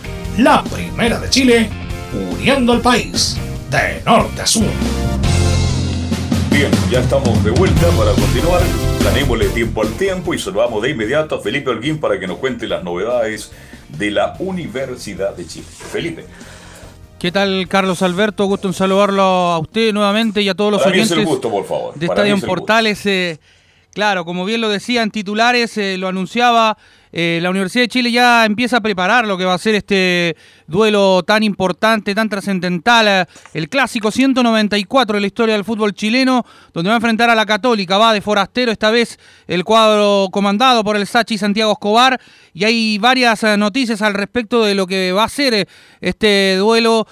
La primera de Chile, uniendo al país de norte a sur. Bien, ya estamos de vuelta para continuar. Ganémosle tiempo al tiempo y saludamos de inmediato a Felipe Holguín para que nos cuente las novedades de la Universidad de Chile. Felipe. ¿Qué tal, Carlos Alberto? Gusto en saludarlo a usted nuevamente y a todos los Para mí es oyentes el gusto, por favor. de Estadio. Portales. eh, claro, como bien lo decían titulares, eh, lo anunciaba, eh, la Universidad de Chile ya empieza a preparar lo que va a ser este duelo tan importante, tan trascendental, eh, el clásico 194 de la historia del fútbol chileno, donde va a enfrentar a la Católica, va de forastero esta vez el cuadro comandado por el Sachi Santiago Escobar, y hay varias eh, noticias al respecto de lo que va a ser este duelo,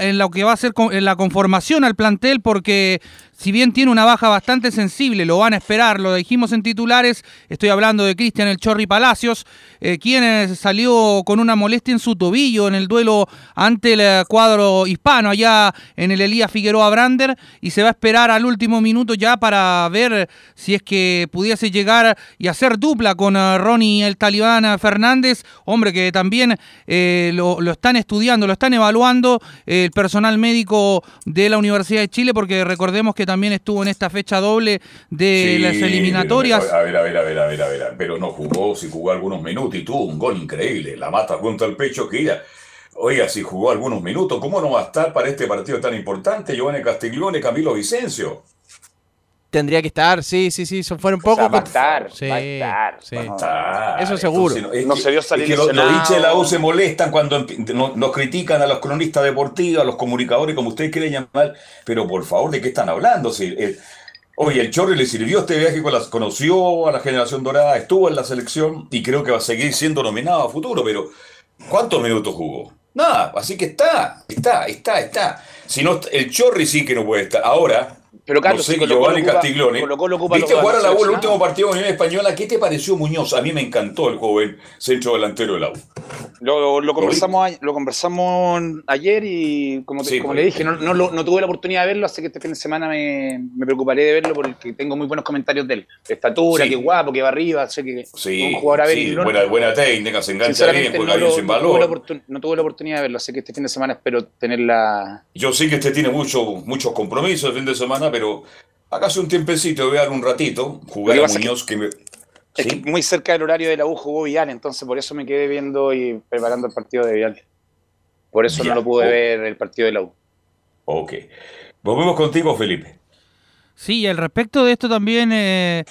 en lo que va a ser con- la conformación al plantel, porque si bien tiene una baja bastante sensible, lo van a esperar, lo dijimos en titulares, estoy hablando de Cristian El Chorri Palacios, eh, quien salió con una molestia en su tobillo en el duelo ante el eh, cuadro hispano allá en el Elías Figueroa Brander y se va a esperar al último minuto ya para ver si es que pudiese llegar y hacer dupla con eh, Ronnie el Talibán Fernández, hombre que también lo, lo están estudiando, lo están evaluando el personal médico de la Universidad de Chile porque recordemos que también estuvo en esta fecha doble de Sí, las eliminatorias. A ver, a ver, a ver, a ver, a ver, a ver, pero no jugó, si jugó algunos minutos y tuvo un gol increíble, la mata junto al pecho que ella. Oiga, si jugó algunos minutos, ¿cómo no va a estar para este partido tan importante Giovanni Castiglione, Camilo Vicencio? Tendría que estar, sí, sí, sí. Son, fueron pocos. va a estar, Sí, va a estar. sí. Va a estar. Eso seguro. Entonces, es No que- se vio salir es que los, los de la U se molestan cuando empi- no- nos critican a los cronistas deportivos, a los comunicadores, como ustedes quieren llamar, pero por favor, ¿de qué están hablando? Si, el- oye, el Chorri le sirvió este viaje, con las, conoció a la generación dorada, estuvo en la selección y creo que va a seguir siendo nominado a futuro, pero ¿cuántos minutos jugó? Nada, así que está, está, está, está. Si no, el Chorri sí que no puede estar. Ahora, Pero, Carlos, no sé, Giovanni Castiglione. Ocupa ¿Viste jugar a la U el último partido con Unión Española? ¿Qué te pareció Muñoz? A mí me encantó el joven centro delantero de la U. Lo, lo conversamos, a- lo conversamos ayer y como, te- Sí, como le dije, no, no, tuve la oportunidad de verlo, así que este fin de semana me, me preocuparé de verlo porque tengo muy buenos comentarios de él. De estatura, Sí. que guapo, que va arriba, sé que Sí, un jugador a ver. sí, buena, buena técnica, se engancha bien, juega no, bien sin tuve oportun- no tuve la oportunidad de verlo, así que este fin de semana espero tener la... Yo sé que este tiene mucho, muchos compromisos el fin de semana, pero hágase un tiempecito, voy a dar un ratito, jugar a que- Muñoz que me... Es que muy cerca del horario de la U jugó Vial, entonces por eso me quedé viendo y preparando el partido de Vial. Por eso Ya, no lo pude oh. ver el partido de la U. Ok. Volvemos contigo, Felipe. Sí, y al respecto de esto también eh,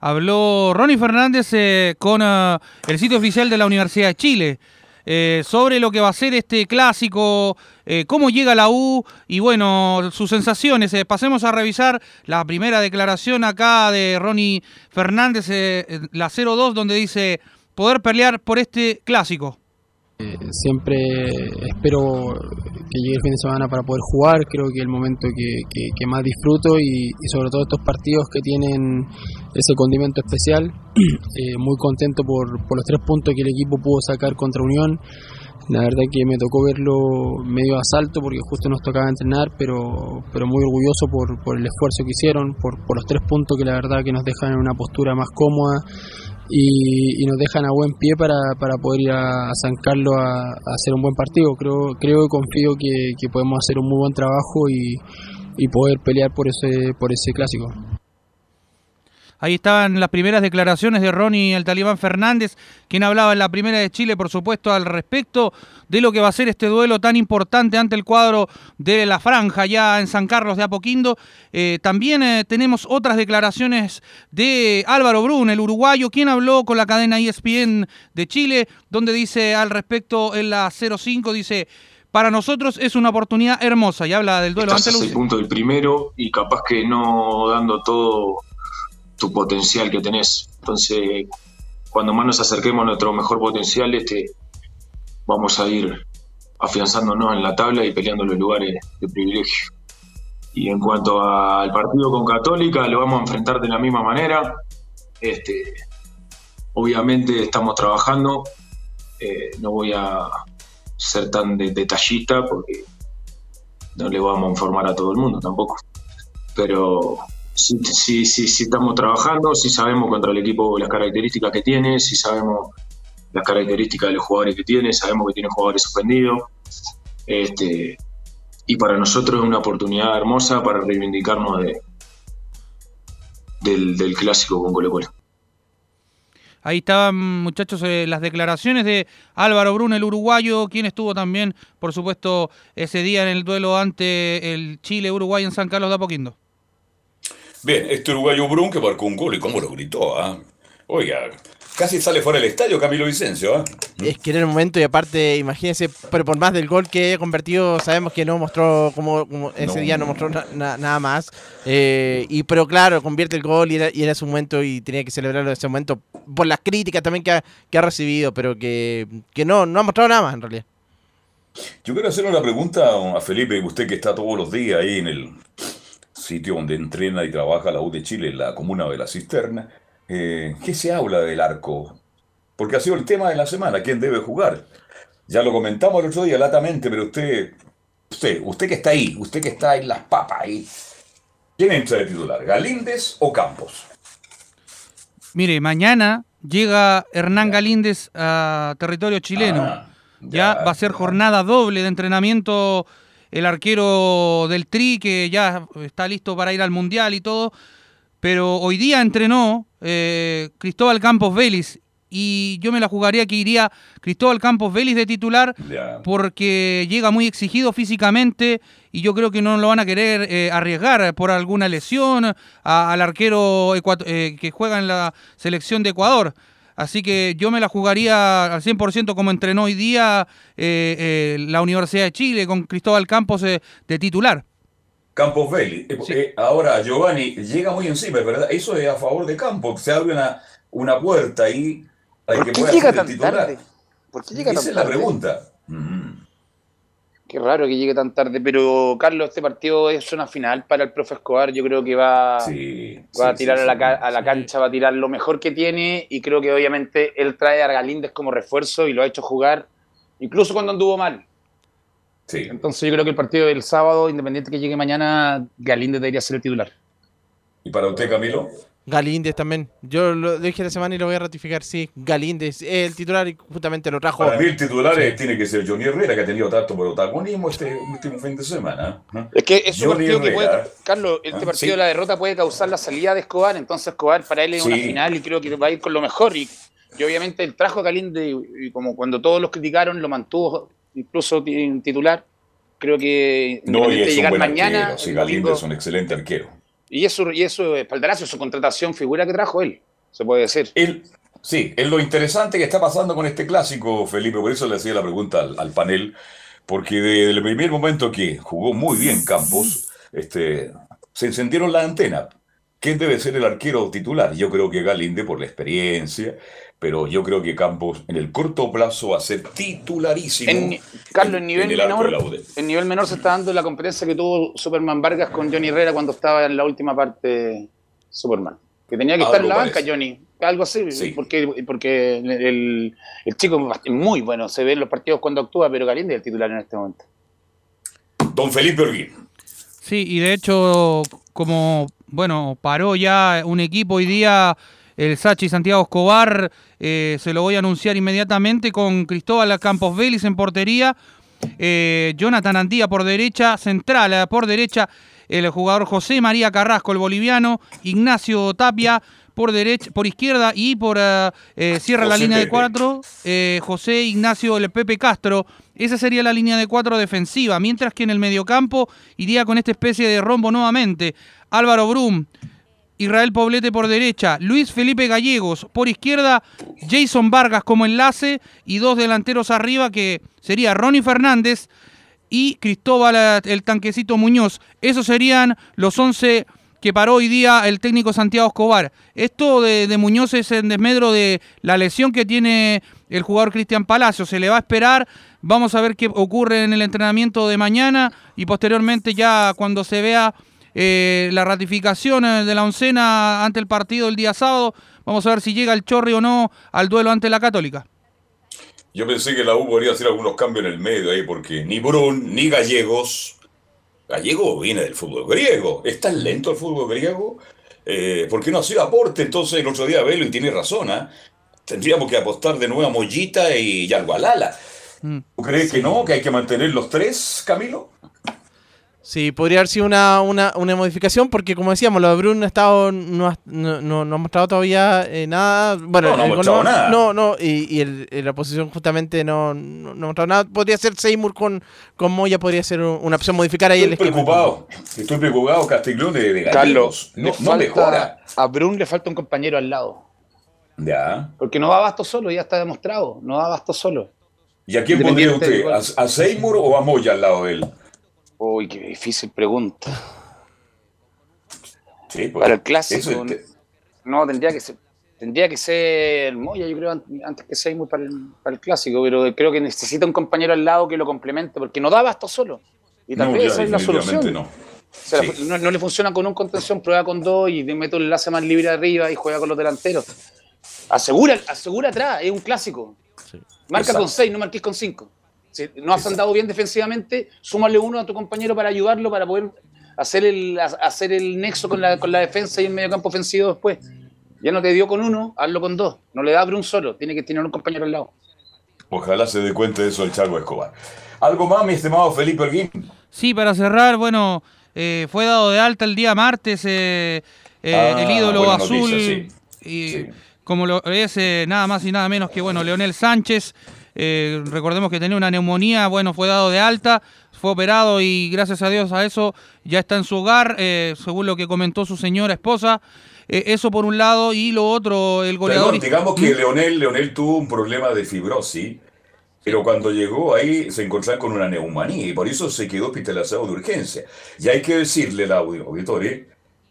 habló Ronnie Fernández eh, con ah, el sitio oficial de la Universidad de Chile eh, sobre lo que va a ser este clásico, eh, cómo llega la U y bueno, sus sensaciones. Eh, pasemos a revisar la primera declaración acá de Ronnie Fernández, la 02, donde dice poder pelear por este clásico. Eh, siempre espero que llegue el fin de semana para poder jugar, creo que es el momento que, más disfruto y, sobre todo estos partidos que tienen ese condimento especial. Eh, muy contento por, los tres puntos que el equipo pudo sacar contra Unión. La verdad que me tocó verlo medio a salto porque justo nos tocaba entrenar, pero, muy orgulloso por, por el esfuerzo que hicieron, por, por los tres puntos que la verdad que nos dejan en una postura más cómoda y, y nos dejan a buen pie para, para poder ir a, a San Carlos a, a hacer un buen partido. Creo, creo y confío que, que podemos hacer un muy buen trabajo y, y poder pelear por ese, por ese clásico. Ahí estaban las primeras declaraciones de Ronnie el Talibán Fernández, quien hablaba en la primera de Chile, por supuesto, al respecto de lo que va a ser este duelo tan importante ante el cuadro de la franja ya en San Carlos de Apoquindo. Eh, también eh, tenemos otras declaraciones de Álvaro Brun, el uruguayo, quien habló con la cadena ESPN de Chile, donde dice al respecto en la 05, dice... Para nosotros es una oportunidad hermosa y habla del duelo Estás ante Luce. puntos del primero y capaz que no dando todo tu potencial que tenés. Entonces, cuando más nos acerquemos a nuestro mejor potencial, este, vamos a ir afianzándonos en la tabla y peleando los lugares de privilegio. Y en cuanto al partido con Católica, lo vamos a enfrentar de la misma manera. Este, obviamente estamos trabajando. Eh, no voy a ser tan de- detallista porque no le vamos a informar a todo el mundo tampoco. Pero sí estamos trabajando, sí sabemos contra el equipo las características que tiene, sí sabemos las características de los jugadores que tiene, sabemos que tiene jugadores suspendidos. Este, y para nosotros es una oportunidad hermosa para reivindicarnos de, del, del clásico con Colo Colo. Ahí estaban, muchachos, eh, las declaraciones de Álvaro Brun, el uruguayo, quien estuvo también, por supuesto, ese día en el duelo ante el Chile-Uruguay en San Carlos de Apoquindo. Bien, este uruguayo Brun que marcó un gol y cómo lo gritó, ¿ah? Oiga, casi sale fuera del estadio Camilo Vicencio, ¿ah? Es que era el momento y aparte, imagínense, pero por más del gol que haya convertido, sabemos que no mostró, como, como ese No. día no mostró na- na- nada más. Eh, y Pero claro, convierte el gol y era, y era su momento y tenía que celebrarlo en ese momento por las críticas también que ha, que ha recibido, pero que, que no, no ha mostrado nada más en realidad. Yo quiero hacerle una pregunta a Felipe, usted que está todos los días ahí en el sitio donde entrena y trabaja la U de Chile, en la comuna de La Cisterna. Eh, ¿Qué se habla del arco? Porque ha sido el tema de la semana, ¿quién debe jugar? Ya lo comentamos el otro día latamente, pero usted, usted, usted que está ahí, usted que está en las papas ahí, ¿quién entra de titular? ¿Galíndez o Campos? Mire, mañana llega Hernán Galíndez a territorio chileno. Ah, ya va a ser jornada doble de entrenamiento el arquero del Tri, que ya está listo para ir al Mundial y todo. Pero hoy día entrenó eh, Cristóbal Campos Vélez. Y yo me la jugaría que iría Cristóbal Campos Vélez de titular porque llega muy exigido físicamente y yo creo que no lo van a querer eh, arriesgar por alguna lesión a- al arquero eh, que juega en la selección de Ecuador. Así que yo me la jugaría al 100% como entrenó hoy día eh, eh, la Universidad de Chile con Cristóbal Campos eh, de titular. Campos Belli. Eh, eh, ahora, Giovanni, llega muy encima, es verdad. Eso es a favor de Campos. Se abre una, una puerta ahí para ¿Por que qué pueda llega ser el tan titular. tarde? ¿Por qué llega Esa tan es la pregunta. Qué raro que llegue tan tarde, pero Carlos, este partido es una final para el profe Escobar. Yo creo que va, va a tirar a, la, a la cancha, va a tirar lo mejor que tiene y creo que obviamente él trae a Galíndez como refuerzo y lo ha hecho jugar incluso cuando anduvo mal. Entonces yo creo que el partido del sábado, independiente que llegue mañana, Galíndez debería ser el titular. ¿Y para usted, Camilo? Galíndez también. Yo lo dije la semana y lo voy a ratificar, sí. Galíndez es el titular y justamente lo trajo. Para mí el titular Sí. eh, tiene que ser Johnny Herrera, que ha tenido tanto protagonismo este último fin de semana. ¿eh? Es que es un partido que puede. Carlos, este Ah, partido sí. de la derrota puede causar la salida de Escobar, entonces Escobar para él es una final y creo que va a ir con lo mejor. Y, y obviamente él trajo a Galíndez y, y como cuando todos los criticaron, lo mantuvo incluso ti- titular. Creo que No, y es un llegar buen mañana, arquero. Sí, el domingo- es un excelente arquero. Y eso, y eso espaldarazo, su contratación figura que trajo él, se puede decir. Sí, es lo interesante que está pasando con este clásico, Felipe, por eso le hacía la pregunta al, al panel, porque desde el primer momento que jugó muy bien Campos, este, se encendieron las antenas. ¿Quién debe ser el arquero titular? Yo creo que Galinde por la experiencia, pero yo creo que Campos en el corto plazo va a ser titularísimo. En- Carlos, en nivel, menor, UD. en nivel menor se está dando la competencia que tuvo Superman Vargas con Johnny Herrera cuando estaba en la última parte Superman. Que tenía que estar en la banca, parece. Johnny. Algo así, Sí. porque, porque el, el chico es muy bueno, se ve en los partidos cuando actúa, pero Galinde es el titular en este momento. Don Felipe Orguín. Sí, y de hecho, como, bueno, paró ya un equipo hoy día, el Sachi Santiago Escobar, eh, se lo voy a anunciar inmediatamente con Cristóbal Campos Vélez en portería, eh, Jonathan Andía por derecha, central eh, por derecha, el jugador José María Carrasco, el boliviano, Ignacio Tapia por derecha, por izquierda y por eh, cierra la línea de cuatro eh, José Ignacio el Pepe Castro. Esa sería la línea de cuatro defensiva, mientras que en el mediocampo iría con esta especie de rombo nuevamente. Álvaro Brum, Israel Poblete por derecha, Luis Felipe Gallegos por izquierda, Jason Vargas como enlace y dos delanteros arriba que sería Ronnie Fernández y Cristóbal eh, el tanquecito Muñoz. Esos serían los 11 que paró hoy día el técnico Santiago Escobar. Esto de, de Muñoz es en desmedro de la lesión que tiene el jugador Cristian Palacio. Se le va a esperar. Vamos a ver qué ocurre en el entrenamiento de mañana y posteriormente ya cuando se vea eh, la ratificación eh, de la oncena ante el partido el día sábado. Vamos a ver si llega el Chorri o no al duelo ante la Católica. Yo pensé que la U podría hacer algunos cambios en el medio ahí, porque ni Brun ni Gallegos. Gallego viene del fútbol griego. ¿Es tan lento el fútbol griego? Eh, ¿Por qué no ha sido aporte? Entonces el otro día Velo y tiene razón. ¿ah? Tendríamos que apostar de nuevo a Mollita y Yalgualala. ¿Tú crees que no? ¿Que hay que mantener los tres, Camilo? Sí, podría haber sido una, una, una modificación porque, como decíamos, lo de Bruno no ha, estado, no, ha- no, no- no ha mostrado todavía eh, nada. Bueno, No, no ha el nada. No, no, y, y el- la posición justamente no, no, no ha mostrado nada. Podría ser Seymour con, con Moya, podría ser un- una opción modificar ahí el Estoy esquema. preocupado. Estoy preocupado, Castiglione, de, de. Carlos, no, le no falta- mejora. A Brun le falta un compañero al lado. Ya. Porque no va abasto solo, ya está demostrado. No va abasto solo. ¿Y a quién pondría usted? ¿A, a Seymour o a Moya al lado de él? Uy, qué difícil pregunta. Sí, pues, Para el clásico. eso es te- No, tendría que ser. Tendría que ser Moya, yo creo, an- antes que Seymour para el, para el clásico, pero creo que necesita un compañero al lado que lo complemente, porque no da abasto solo. Y tal No, vez esa es la solución. no. O sea, Sí. no, no le funciona con un contención, prueba con dos y te meto el enlace más libre arriba y juega con los delanteros. Asegura, asegura atrás, es un clásico. Marca Exacto. con seis, no marques con cinco. Si no has andado bien defensivamente, súmale uno a tu compañero para ayudarlo, para poder hacer el, hacer el nexo con la, con la defensa y el medio campo ofensivo después. Ya no te dio con uno, hazlo con dos. No le da por un solo, tiene que tener un compañero al lado. Ojalá se dé cuenta de eso el Chaco Escobar. ¿Algo más, mi estimado Felipe Orguín? Sí, para cerrar, bueno, eh, fue dado de alta el día martes eh, eh, Ah, el ídolo azul. noticia, y Como lo es eh, nada más y nada menos que, bueno, Leonel Sánchez. Eh, recordemos que tenía una neumonía, bueno, fue dado de alta, fue operado y gracias a Dios a eso ya está en su hogar, eh, según lo que comentó su señora esposa. Eh, eso por un lado y lo otro, el goleador. Perdón, digamos que ¿Mm? Leonel, Leonel tuvo un problema de fibrosis, pero cuando llegó ahí se encontraba con una neumonía y por eso se quedó hospitalizado de urgencia. Y hay que decirle al audio- auditorio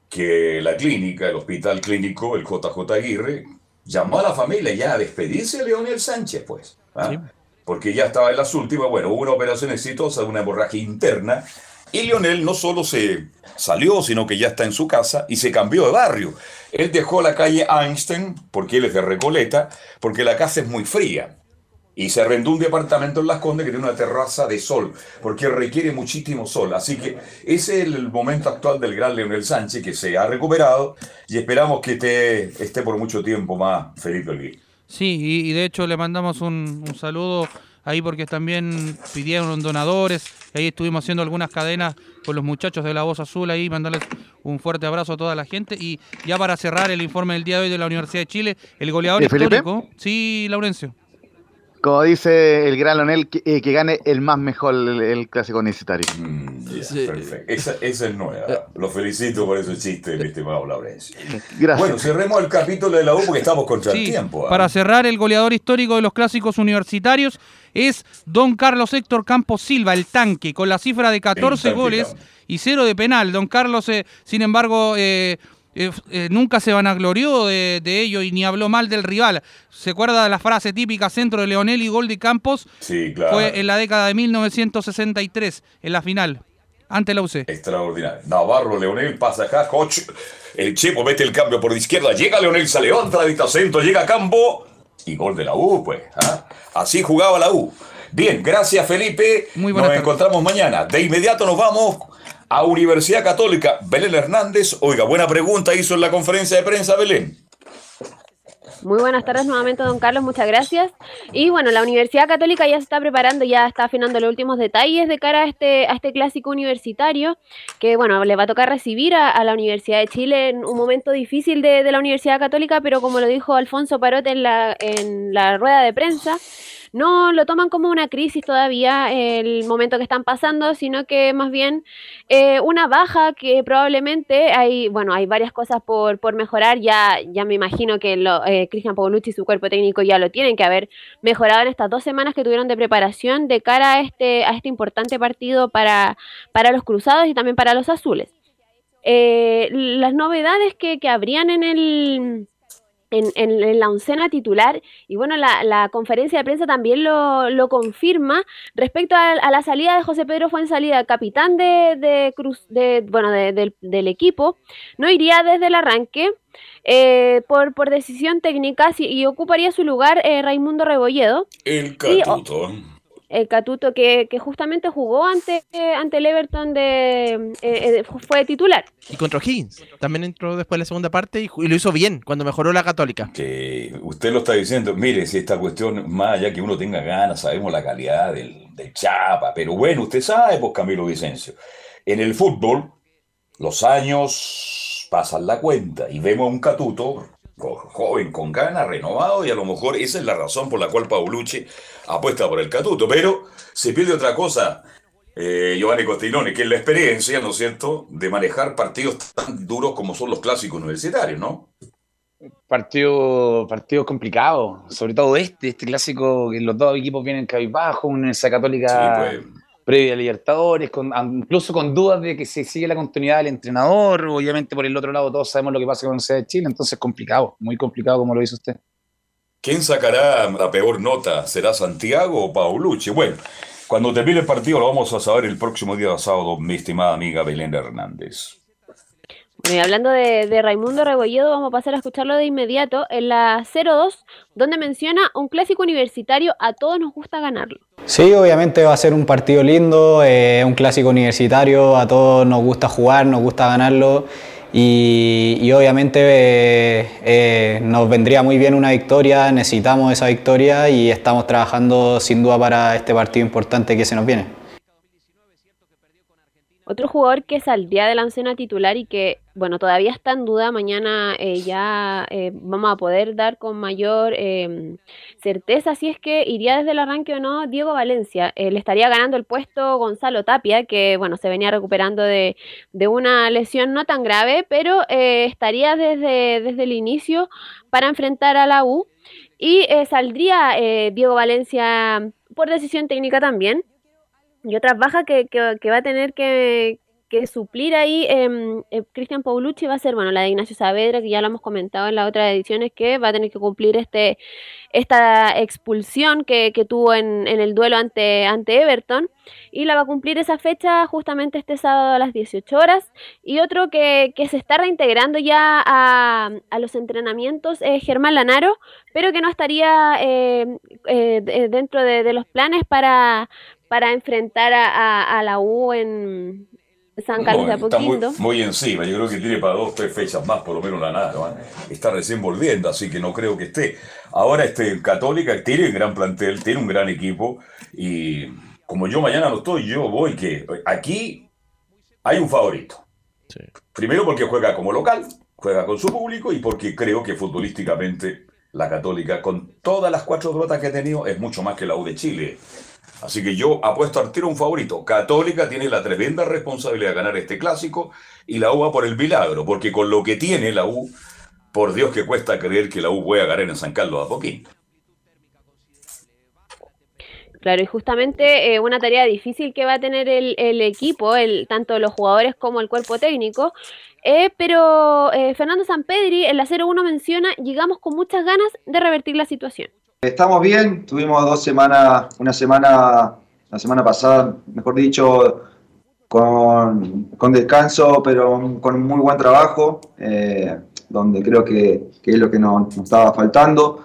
que la clínica, el hospital clínico, el JJ Aguirre, llamó a la familia ya a despedirse de Leonel Sánchez, pues. ¿Ah? Porque ya estaba en las últimas, bueno, hubo una operación exitosa una hemorragia interna y Lionel no solo se salió, sino que ya está en su casa y se cambió de barrio. Él dejó la calle Einstein, porque él es de Recoleta, porque la casa es muy fría. Y se arrendó un departamento en Las Condes que tiene una terraza de sol, porque requiere muchísimo sol. Así que ese es el momento actual del gran Leonel Sánchez, que se ha recuperado y esperamos que esté, esté por mucho tiempo más Felipe Olguín. Sí, y, y de hecho le mandamos un, un saludo ahí porque también pidieron donadores. y ahí estuvimos haciendo algunas cadenas con los muchachos de la Voz Azul ahí, mandarles un fuerte abrazo a toda la gente. Y ya para cerrar el informe del día de hoy de la Universidad de Chile, el goleador ¿De Felipe? histórico. Sí, Laurencio. Como dice el gran Leonel, que, eh, que gane el más mejor el, el clásico universitario. Perfecto. Esa, esa es nueva. Lo felicito por ese chiste, mi estimado Laurencio. Gracias. Bueno, cerremos el capítulo de la U porque estamos contra el Sí, tiempo. ¿ah? para cerrar, el goleador histórico de los clásicos universitarios es Don Carlos Héctor Campos Silva, el tanque, con la cifra de 14 tanque, goles y cero de penal. Don Carlos, eh, sin embargo, eh, eh, nunca se vanaglorió de, de ello y ni habló mal del rival. ¿Se acuerda de la frase típica centro de Leonel y gol de Campos? Sí, claro. Fue en la década de 1963, en la final, ante la UC. Extraordinario. Navarro, Leonel, pasa acá, coach. El Chepo mete el cambio por la izquierda. Llega Leonel, se levanta la dicta centro, llega Campo. Y gol de la U, pues. ¿ah? Así jugaba la U. Bien, gracias Felipe. Muy Nos encontramos mañana. De inmediato nos vamos a Universidad Católica. Belén Hernández. Oiga, buena pregunta hizo en la conferencia de prensa Belén. Muy buenas tardes nuevamente, don Carlos, muchas gracias. Y bueno, la Universidad Católica ya se está preparando, ya está afinando los últimos detalles de cara a este, a este clásico universitario, que bueno, le va a tocar recibir a, a la Universidad de Chile en un momento difícil de, de la Universidad Católica, pero como lo dijo Alfonso Parote en la, en la rueda de prensa, no lo toman como una crisis todavía el momento que están pasando, sino que más bien eh, una baja que probablemente hay, bueno, hay varias cosas por, por mejorar, ya, ya me imagino que lo, eh, Cristian Paulucci y su cuerpo técnico ya lo tienen que haber mejorado en estas dos semanas que tuvieron de preparación de cara a este, a este importante partido para, para los cruzados y también para los azules. Eh, las novedades que, que habrían en el en, en- en la oncena titular y bueno, la, la conferencia de prensa también lo, lo confirma respecto a, a la salida de José Pedro Fuensalida, capitán de, de Cruz, de, bueno, de- del, del equipo, no iría desde el arranque eh, por, por decisión técnica sí, y ocuparía su lugar eh, Raimundo Rebolledo, El Catuto. El Catuto que, que justamente jugó ante, eh, ante el Everton de eh, eh, fue titular. Y contra Higgins. También entró después de la segunda parte y, lo hizo bien cuando mejoró la Católica. Que usted lo está diciendo, mire, si esta cuestión, más allá que uno tenga ganas, sabemos la calidad del, del Chapa, pero bueno, usted sabe, pues Camilo Vicencio, en el fútbol los años pasan la cuenta y vemos a un Catuto joven, con ganas, renovado, y a lo mejor esa es la razón por la cual Paulucci apuesta por el Catuto, pero se pierde otra cosa. eh, Giovanni Costinone, que es la experiencia, ¿no es cierto?, de manejar partidos tan duros como son los clásicos universitarios, ¿no? Partido, partido complicado, sobre todo este, este clásico que los dos equipos vienen cabizbajo, una Católica Sí, pues. Previa a Libertadores, con, incluso con dudas de que se sigue la continuidad del entrenador, obviamente por el otro lado todos sabemos lo que pasa con la Universidad de Chile, entonces complicado, muy complicado como lo dice usted. ¿Quién sacará la peor nota? ¿Será Santiago o Paulucci? Bueno, cuando termine el partido lo vamos a saber el próximo día sábado, mi estimada amiga Belén Hernández. Hablando de, de Raimundo Rebolledo, vamos a pasar a escucharlo de inmediato en la 02, donde menciona un clásico universitario, a todos nos gusta ganarlo. Sí, obviamente va a ser un partido lindo, eh, un clásico universitario, a todos nos gusta jugar, nos gusta ganarlo y, y obviamente eh, eh, nos vendría muy bien una victoria, necesitamos esa victoria y estamos trabajando sin duda para este partido importante que se nos viene. Otro jugador que saldría de la oncena titular y que, bueno, todavía está en duda, mañana eh, ya eh, vamos a poder dar con mayor eh, certeza si es que iría desde el arranque o no Diego Valencia. Eh, le estaría ganando el puesto Gonzalo Tapia, que, bueno, se venía recuperando de, de una lesión no tan grave, pero estaría desde, desde el inicio para enfrentar a la U. Y saldría Diego Valencia por decisión técnica también. Y otra baja que, que- que va a tener que, que suplir ahí em, eh, Cristian Paulucci va a ser, bueno, la de Ignacio Saavedra, que ya lo hemos comentado en la otra edición, es que va a tener que cumplir este esta expulsión que, que tuvo en, en el duelo ante, ante Everton y la va a cumplir esa fecha justamente este sábado a las 18 horas. Y otro que, que se está reintegrando ya a, a los entrenamientos es Germán Lanaro, pero que no estaría eh, eh, de- dentro de, los planes para, para enfrentar a- a la U en San Carlos de No, Apoquindo. muy encima, yo creo que tiene para dos, tres fechas más, por lo menos la nada. Está recién volviendo, así que no creo que esté. Ahora este Católica tiene un gran plantel, tiene un gran equipo y como yo mañana no estoy, yo voy que aquí hay un favorito. Primero porque juega como local, juega con su público y porque creo que futbolísticamente la Católica, con todas las cuatro derrotas que ha tenido, es mucho más que la U de Chile. Así que yo apuesto al tiro un favorito. Católica tiene la tremenda responsabilidad de ganar este clásico y la U va por el milagro, porque con lo que tiene la U, por Dios que cuesta creer que la U pueda ganar en San Carlos de Apoquindo. Claro, y justamente eh, una tarea difícil que va a tener el, el equipo, el, tanto los jugadores como el cuerpo técnico. Eh, pero eh, Fernando Sampedri en la 0-1 menciona, llegamos con muchas ganas de revertir la situación. Estamos bien, tuvimos dos semanas, una semana, la semana pasada, mejor dicho, con, descanso, pero con muy buen trabajo, eh, donde creo que, es lo que nos, estaba faltando.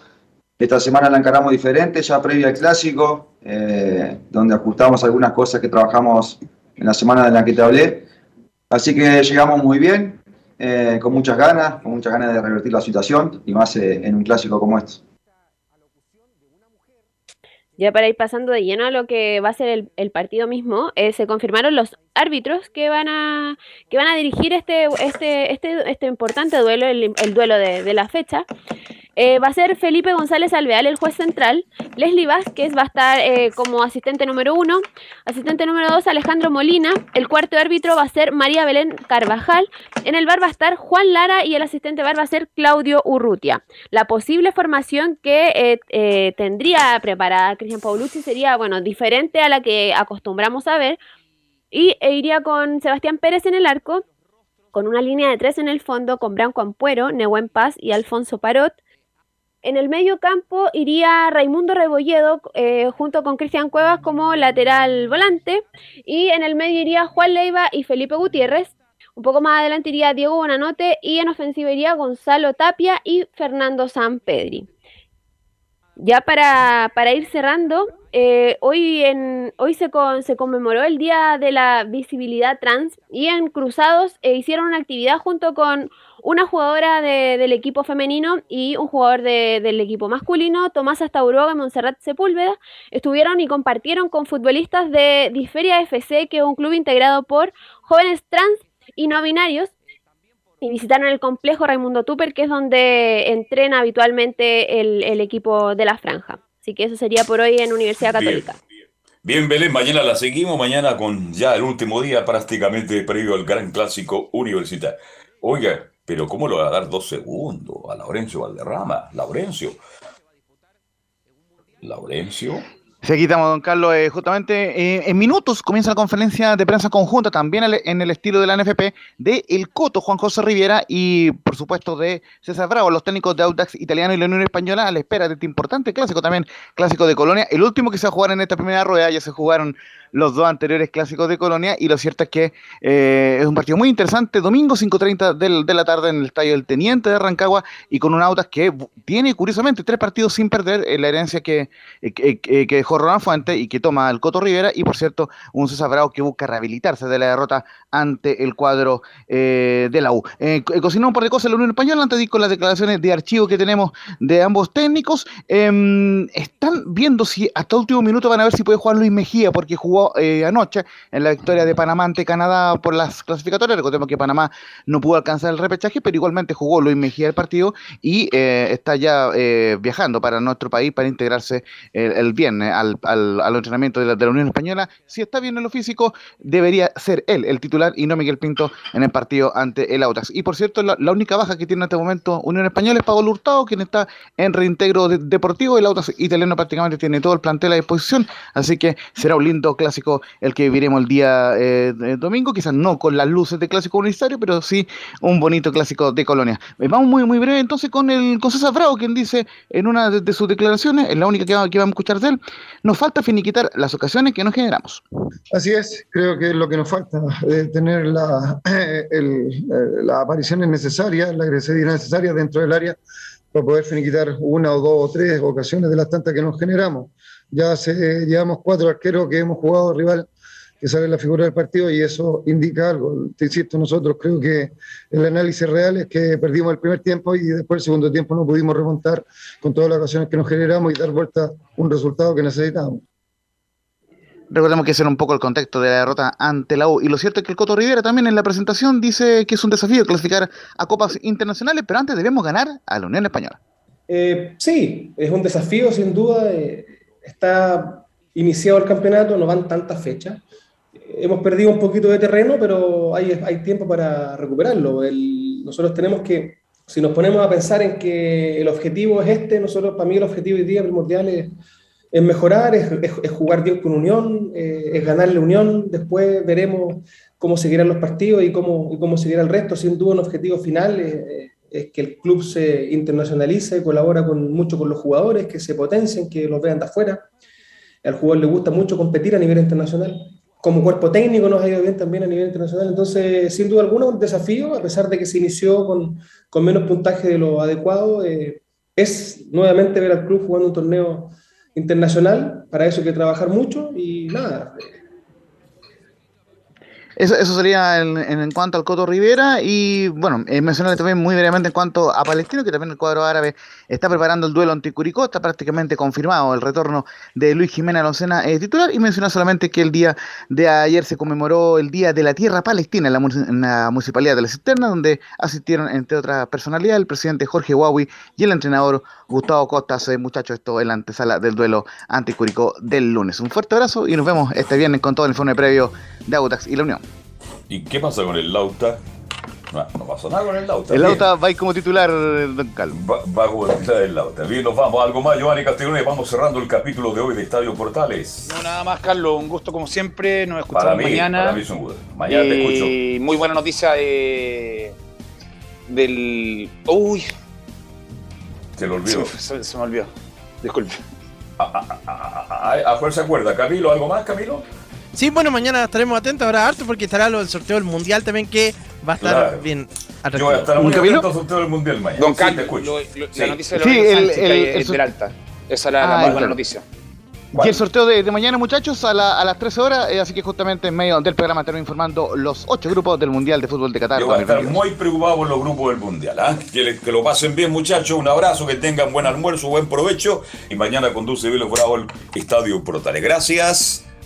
Esta semana la encaramos diferente, ya previa al clásico, eh, donde ajustamos algunas cosas que trabajamos en la semana en la que te hablé. Así que llegamos muy bien, eh, con muchas ganas, con muchas ganas de revertir la situación y más en un clásico como este. Ya para ir pasando de lleno a lo que va a ser el, partido mismo, eh, se confirmaron los árbitros que van a que van a dirigir este este este, este importante duelo, el, el duelo de la fecha. Eh, va a ser Felipe González Alveal, el juez central. Leslie Vázquez va a estar eh, como asistente número uno. Asistente número dos, Alejandro Molina. El cuarto árbitro va a ser María Belén Carvajal. En el bar va a estar Juan Lara y el asistente bar va a ser Claudio Urrutia. La posible formación que eh, tendría preparada Cristian Paulucci sería, bueno, diferente a la que acostumbramos a ver. Y iría con Sebastián Pérez en el arco, con una línea de tres en el fondo, con Branco Ampuero, Nehuen Paz y Alfonso Parot. En el medio campo iría Raimundo Rebolledo eh, junto con Cristian Cuevas como lateral volante. Y en el medio iría Juan Leiva y Felipe Gutiérrez. Un poco más adelante iría Diego Bonanote y en ofensiva iría Gonzalo Tapia y Fernando Sampedri. Ya para, para ir cerrando, eh, hoy, en, hoy se, con, se conmemoró el Día de la Visibilidad Trans y en Cruzados eh, hicieron una actividad junto con una jugadora de- del equipo femenino y un jugador de- del equipo masculino, Tomás Astauroga y Montserrat Sepúlveda, estuvieron y compartieron con futbolistas de Diferia FC, que es un club integrado por jóvenes trans y no binarios, y visitaron el complejo Raimundo Tupper, que es donde entrena habitualmente el, el equipo de la franja. Así que eso sería por hoy en Universidad Bien. Católica. Bien, Belén, mañana la seguimos, mañana con ya el último día prácticamente previo al gran clásico universitario. Oiga, pero ¿cómo le va a dar dos segundos a Laurencio Valderrama? Laurencio. Laurencio. Se quitamos, don Carlos. eh, justamente eh, en minutos comienza la conferencia de prensa conjunta, también en el estilo de la NFP, de El Coto, Juan José Riviera y, por supuesto, de César Bravo, los técnicos de Audax Italiano y la Unión Española, a la espera de este importante clásico también, clásico de Colonia. El último que se va a jugar en esta primera rueda, ya se jugaron los dos anteriores clásicos de Colonia, y lo cierto es que eh, es un partido muy interesante. Domingo 5.30 del- de la tarde en el estadio del Teniente de Rancagua, y con un Audax que tiene, curiosamente, tres partidos sin perder eh, la herencia que, que, que- Ronald Fuente y que toma el Coto Rivera, y por cierto, un César Bravo que busca rehabilitarse de la derrota ante el cuadro eh, de la U. Eh, eh, cocinó un par de cosas en la Unión Española antes de ir las declaraciones de archivo que tenemos de ambos técnicos. Em, están viendo si hasta último minuto van a ver si puede jugar Luis Mejía, porque jugó eh, anoche en la victoria de Panamá ante Canadá por las clasificatorias. Recordemos que Panamá no pudo alcanzar el repechaje, pero igualmente jugó Luis Mejía el partido y está ya viajando para nuestro país para integrarse el, el viernes al, al, al entrenamiento de la, de la Unión Española. Si está bien en lo físico, debería ser él el titular y no Miguel Pinto en el partido ante el Audax. Y por cierto, la, la única baja que tiene en este momento Unión Española es Pablo Hurtado, quien está en reintegro de- deportivo. El Audax italiano prácticamente tiene todo el plantel a disposición, así que será un lindo clásico el que viviremos el día eh, domingo, quizás no con las luces de clásico universitario, pero sí un bonito clásico de colonia. Eh, vamos muy muy breve entonces con el con César Bravo, quien dice en una de, de sus declaraciones, es la única que, que vamos a escuchar de él, nos falta finiquitar las ocasiones que nos generamos. Así es, creo que lo que nos falta, eh, tener la, el- eh, las apariciones necesarias, la agresividad necesaria dentro del área para poder finiquitar una o dos o tres ocasiones de las tantas que nos generamos. Ya hace, llevamos cuatro arqueros que hemos jugado rival que sale la figura del partido y eso indica algo. Te insisto, nosotros creo que el análisis real es que perdimos el primer tiempo y después el segundo tiempo no pudimos remontar con todas las ocasiones que nos generamos y dar vuelta un resultado que necesitábamos. Recordemos que ese era un poco el contexto de la derrota ante la U. Y lo cierto es que el Coto Rivera también en la presentación dice que es un desafío clasificar a copas internacionales, pero antes debemos ganar a la Unión Española. Eh, sí, es un desafío sin duda. eh, está iniciado el campeonato, no van tantas fechas. Hemos perdido un poquito de terreno, pero hay, hay tiempo para recuperarlo. El- nosotros tenemos que, si nos ponemos a pensar en que el objetivo es este, nosotros, para mí el objetivo hoy día primordial es es mejorar, es, es- es jugar bien con Unión, eh, es ganarle Unión, después veremos cómo seguirán los partidos y cómo, y cómo seguirá el resto. Sin duda un objetivo final es que el club se internacionalice, colabora con, mucho con los jugadores, que se potencien, que los vean de afuera. Al jugador le gusta mucho competir a nivel internacional. Como cuerpo técnico nos ha ido bien también a nivel internacional. Entonces, sin duda alguna, un desafío, a pesar de que se inició con, con menos puntaje de lo adecuado, eh, es nuevamente ver al club jugando un torneo internacional. Para eso hay que trabajar mucho y nada, Eso, sería en, cuanto al Coto Rivera y bueno, eh, mencionarle también muy brevemente en cuanto a Palestino, que también el cuadro árabe está preparando el duelo ante Curicó, está prácticamente confirmado el retorno de Luis Jiménez Loncena eh, titular y mencionar solamente que el día de ayer se conmemoró el Día de la Tierra Palestina en la, munici- en la Municipalidad de la Cisterna, donde asistieron entre otras personalidades el presidente Jorge Huawei y el entrenador Gustavo Costas, eh, muchachos, esto en la antesala del duelo ante Curicó del lunes. Un fuerte abrazo y nos vemos este viernes con todo el informe previo de Autax y la Unión. ¿Y qué pasa con el Lauta? No, no pasa nada con el Lauta. El Bien. Lauta va a ir como titular, Don Carlos. Va, va a jugar el Lauta. Bien, nos vamos. Algo más, Giovanni Castiglione. Vamos cerrando el capítulo de hoy de Estadio Portales. No, nada más, Carlos. Un gusto como siempre. Nos escuchamos Para mí, mañana. para mí es un gusto. Mañana te escucho. Y Muy buena noticia de, del. Uy, Se lo olvidó. se- se me olvidó. Disculpe. A, a cuál se acuerda? ¿Camilo? ¿Algo más, Camilo? Sí, bueno, mañana estaremos atentos, habrá harto porque estará lo del sorteo del mundial también que va a estar Claro. bien Yo voy a estar muy atento al sorteo del Mundial mañana. Don Sí, te Carlos, escucho. lo- lo- Sí. la noticia de Sí, el- el- es el- del alta. Esa era la Ah, más claro. buena noticia. Y el sorteo de, de mañana, muchachos, a, la- a las 13 horas, eh, así que justamente en medio del programa estaremos informando los ocho grupos del Mundial de Fútbol de Qatar. Yo voy a estar 2022. muy preocupado por los grupos del Mundial. ¿ah? Que, le- que lo pasen bien, muchachos. Un abrazo, que tengan buen almuerzo, buen provecho. Y mañana conduce Velo Bravo el Estadio Portales. Gracias.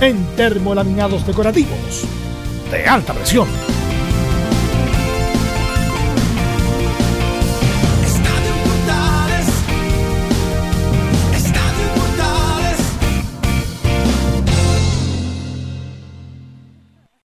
en termolaminados decorativos de alta presión.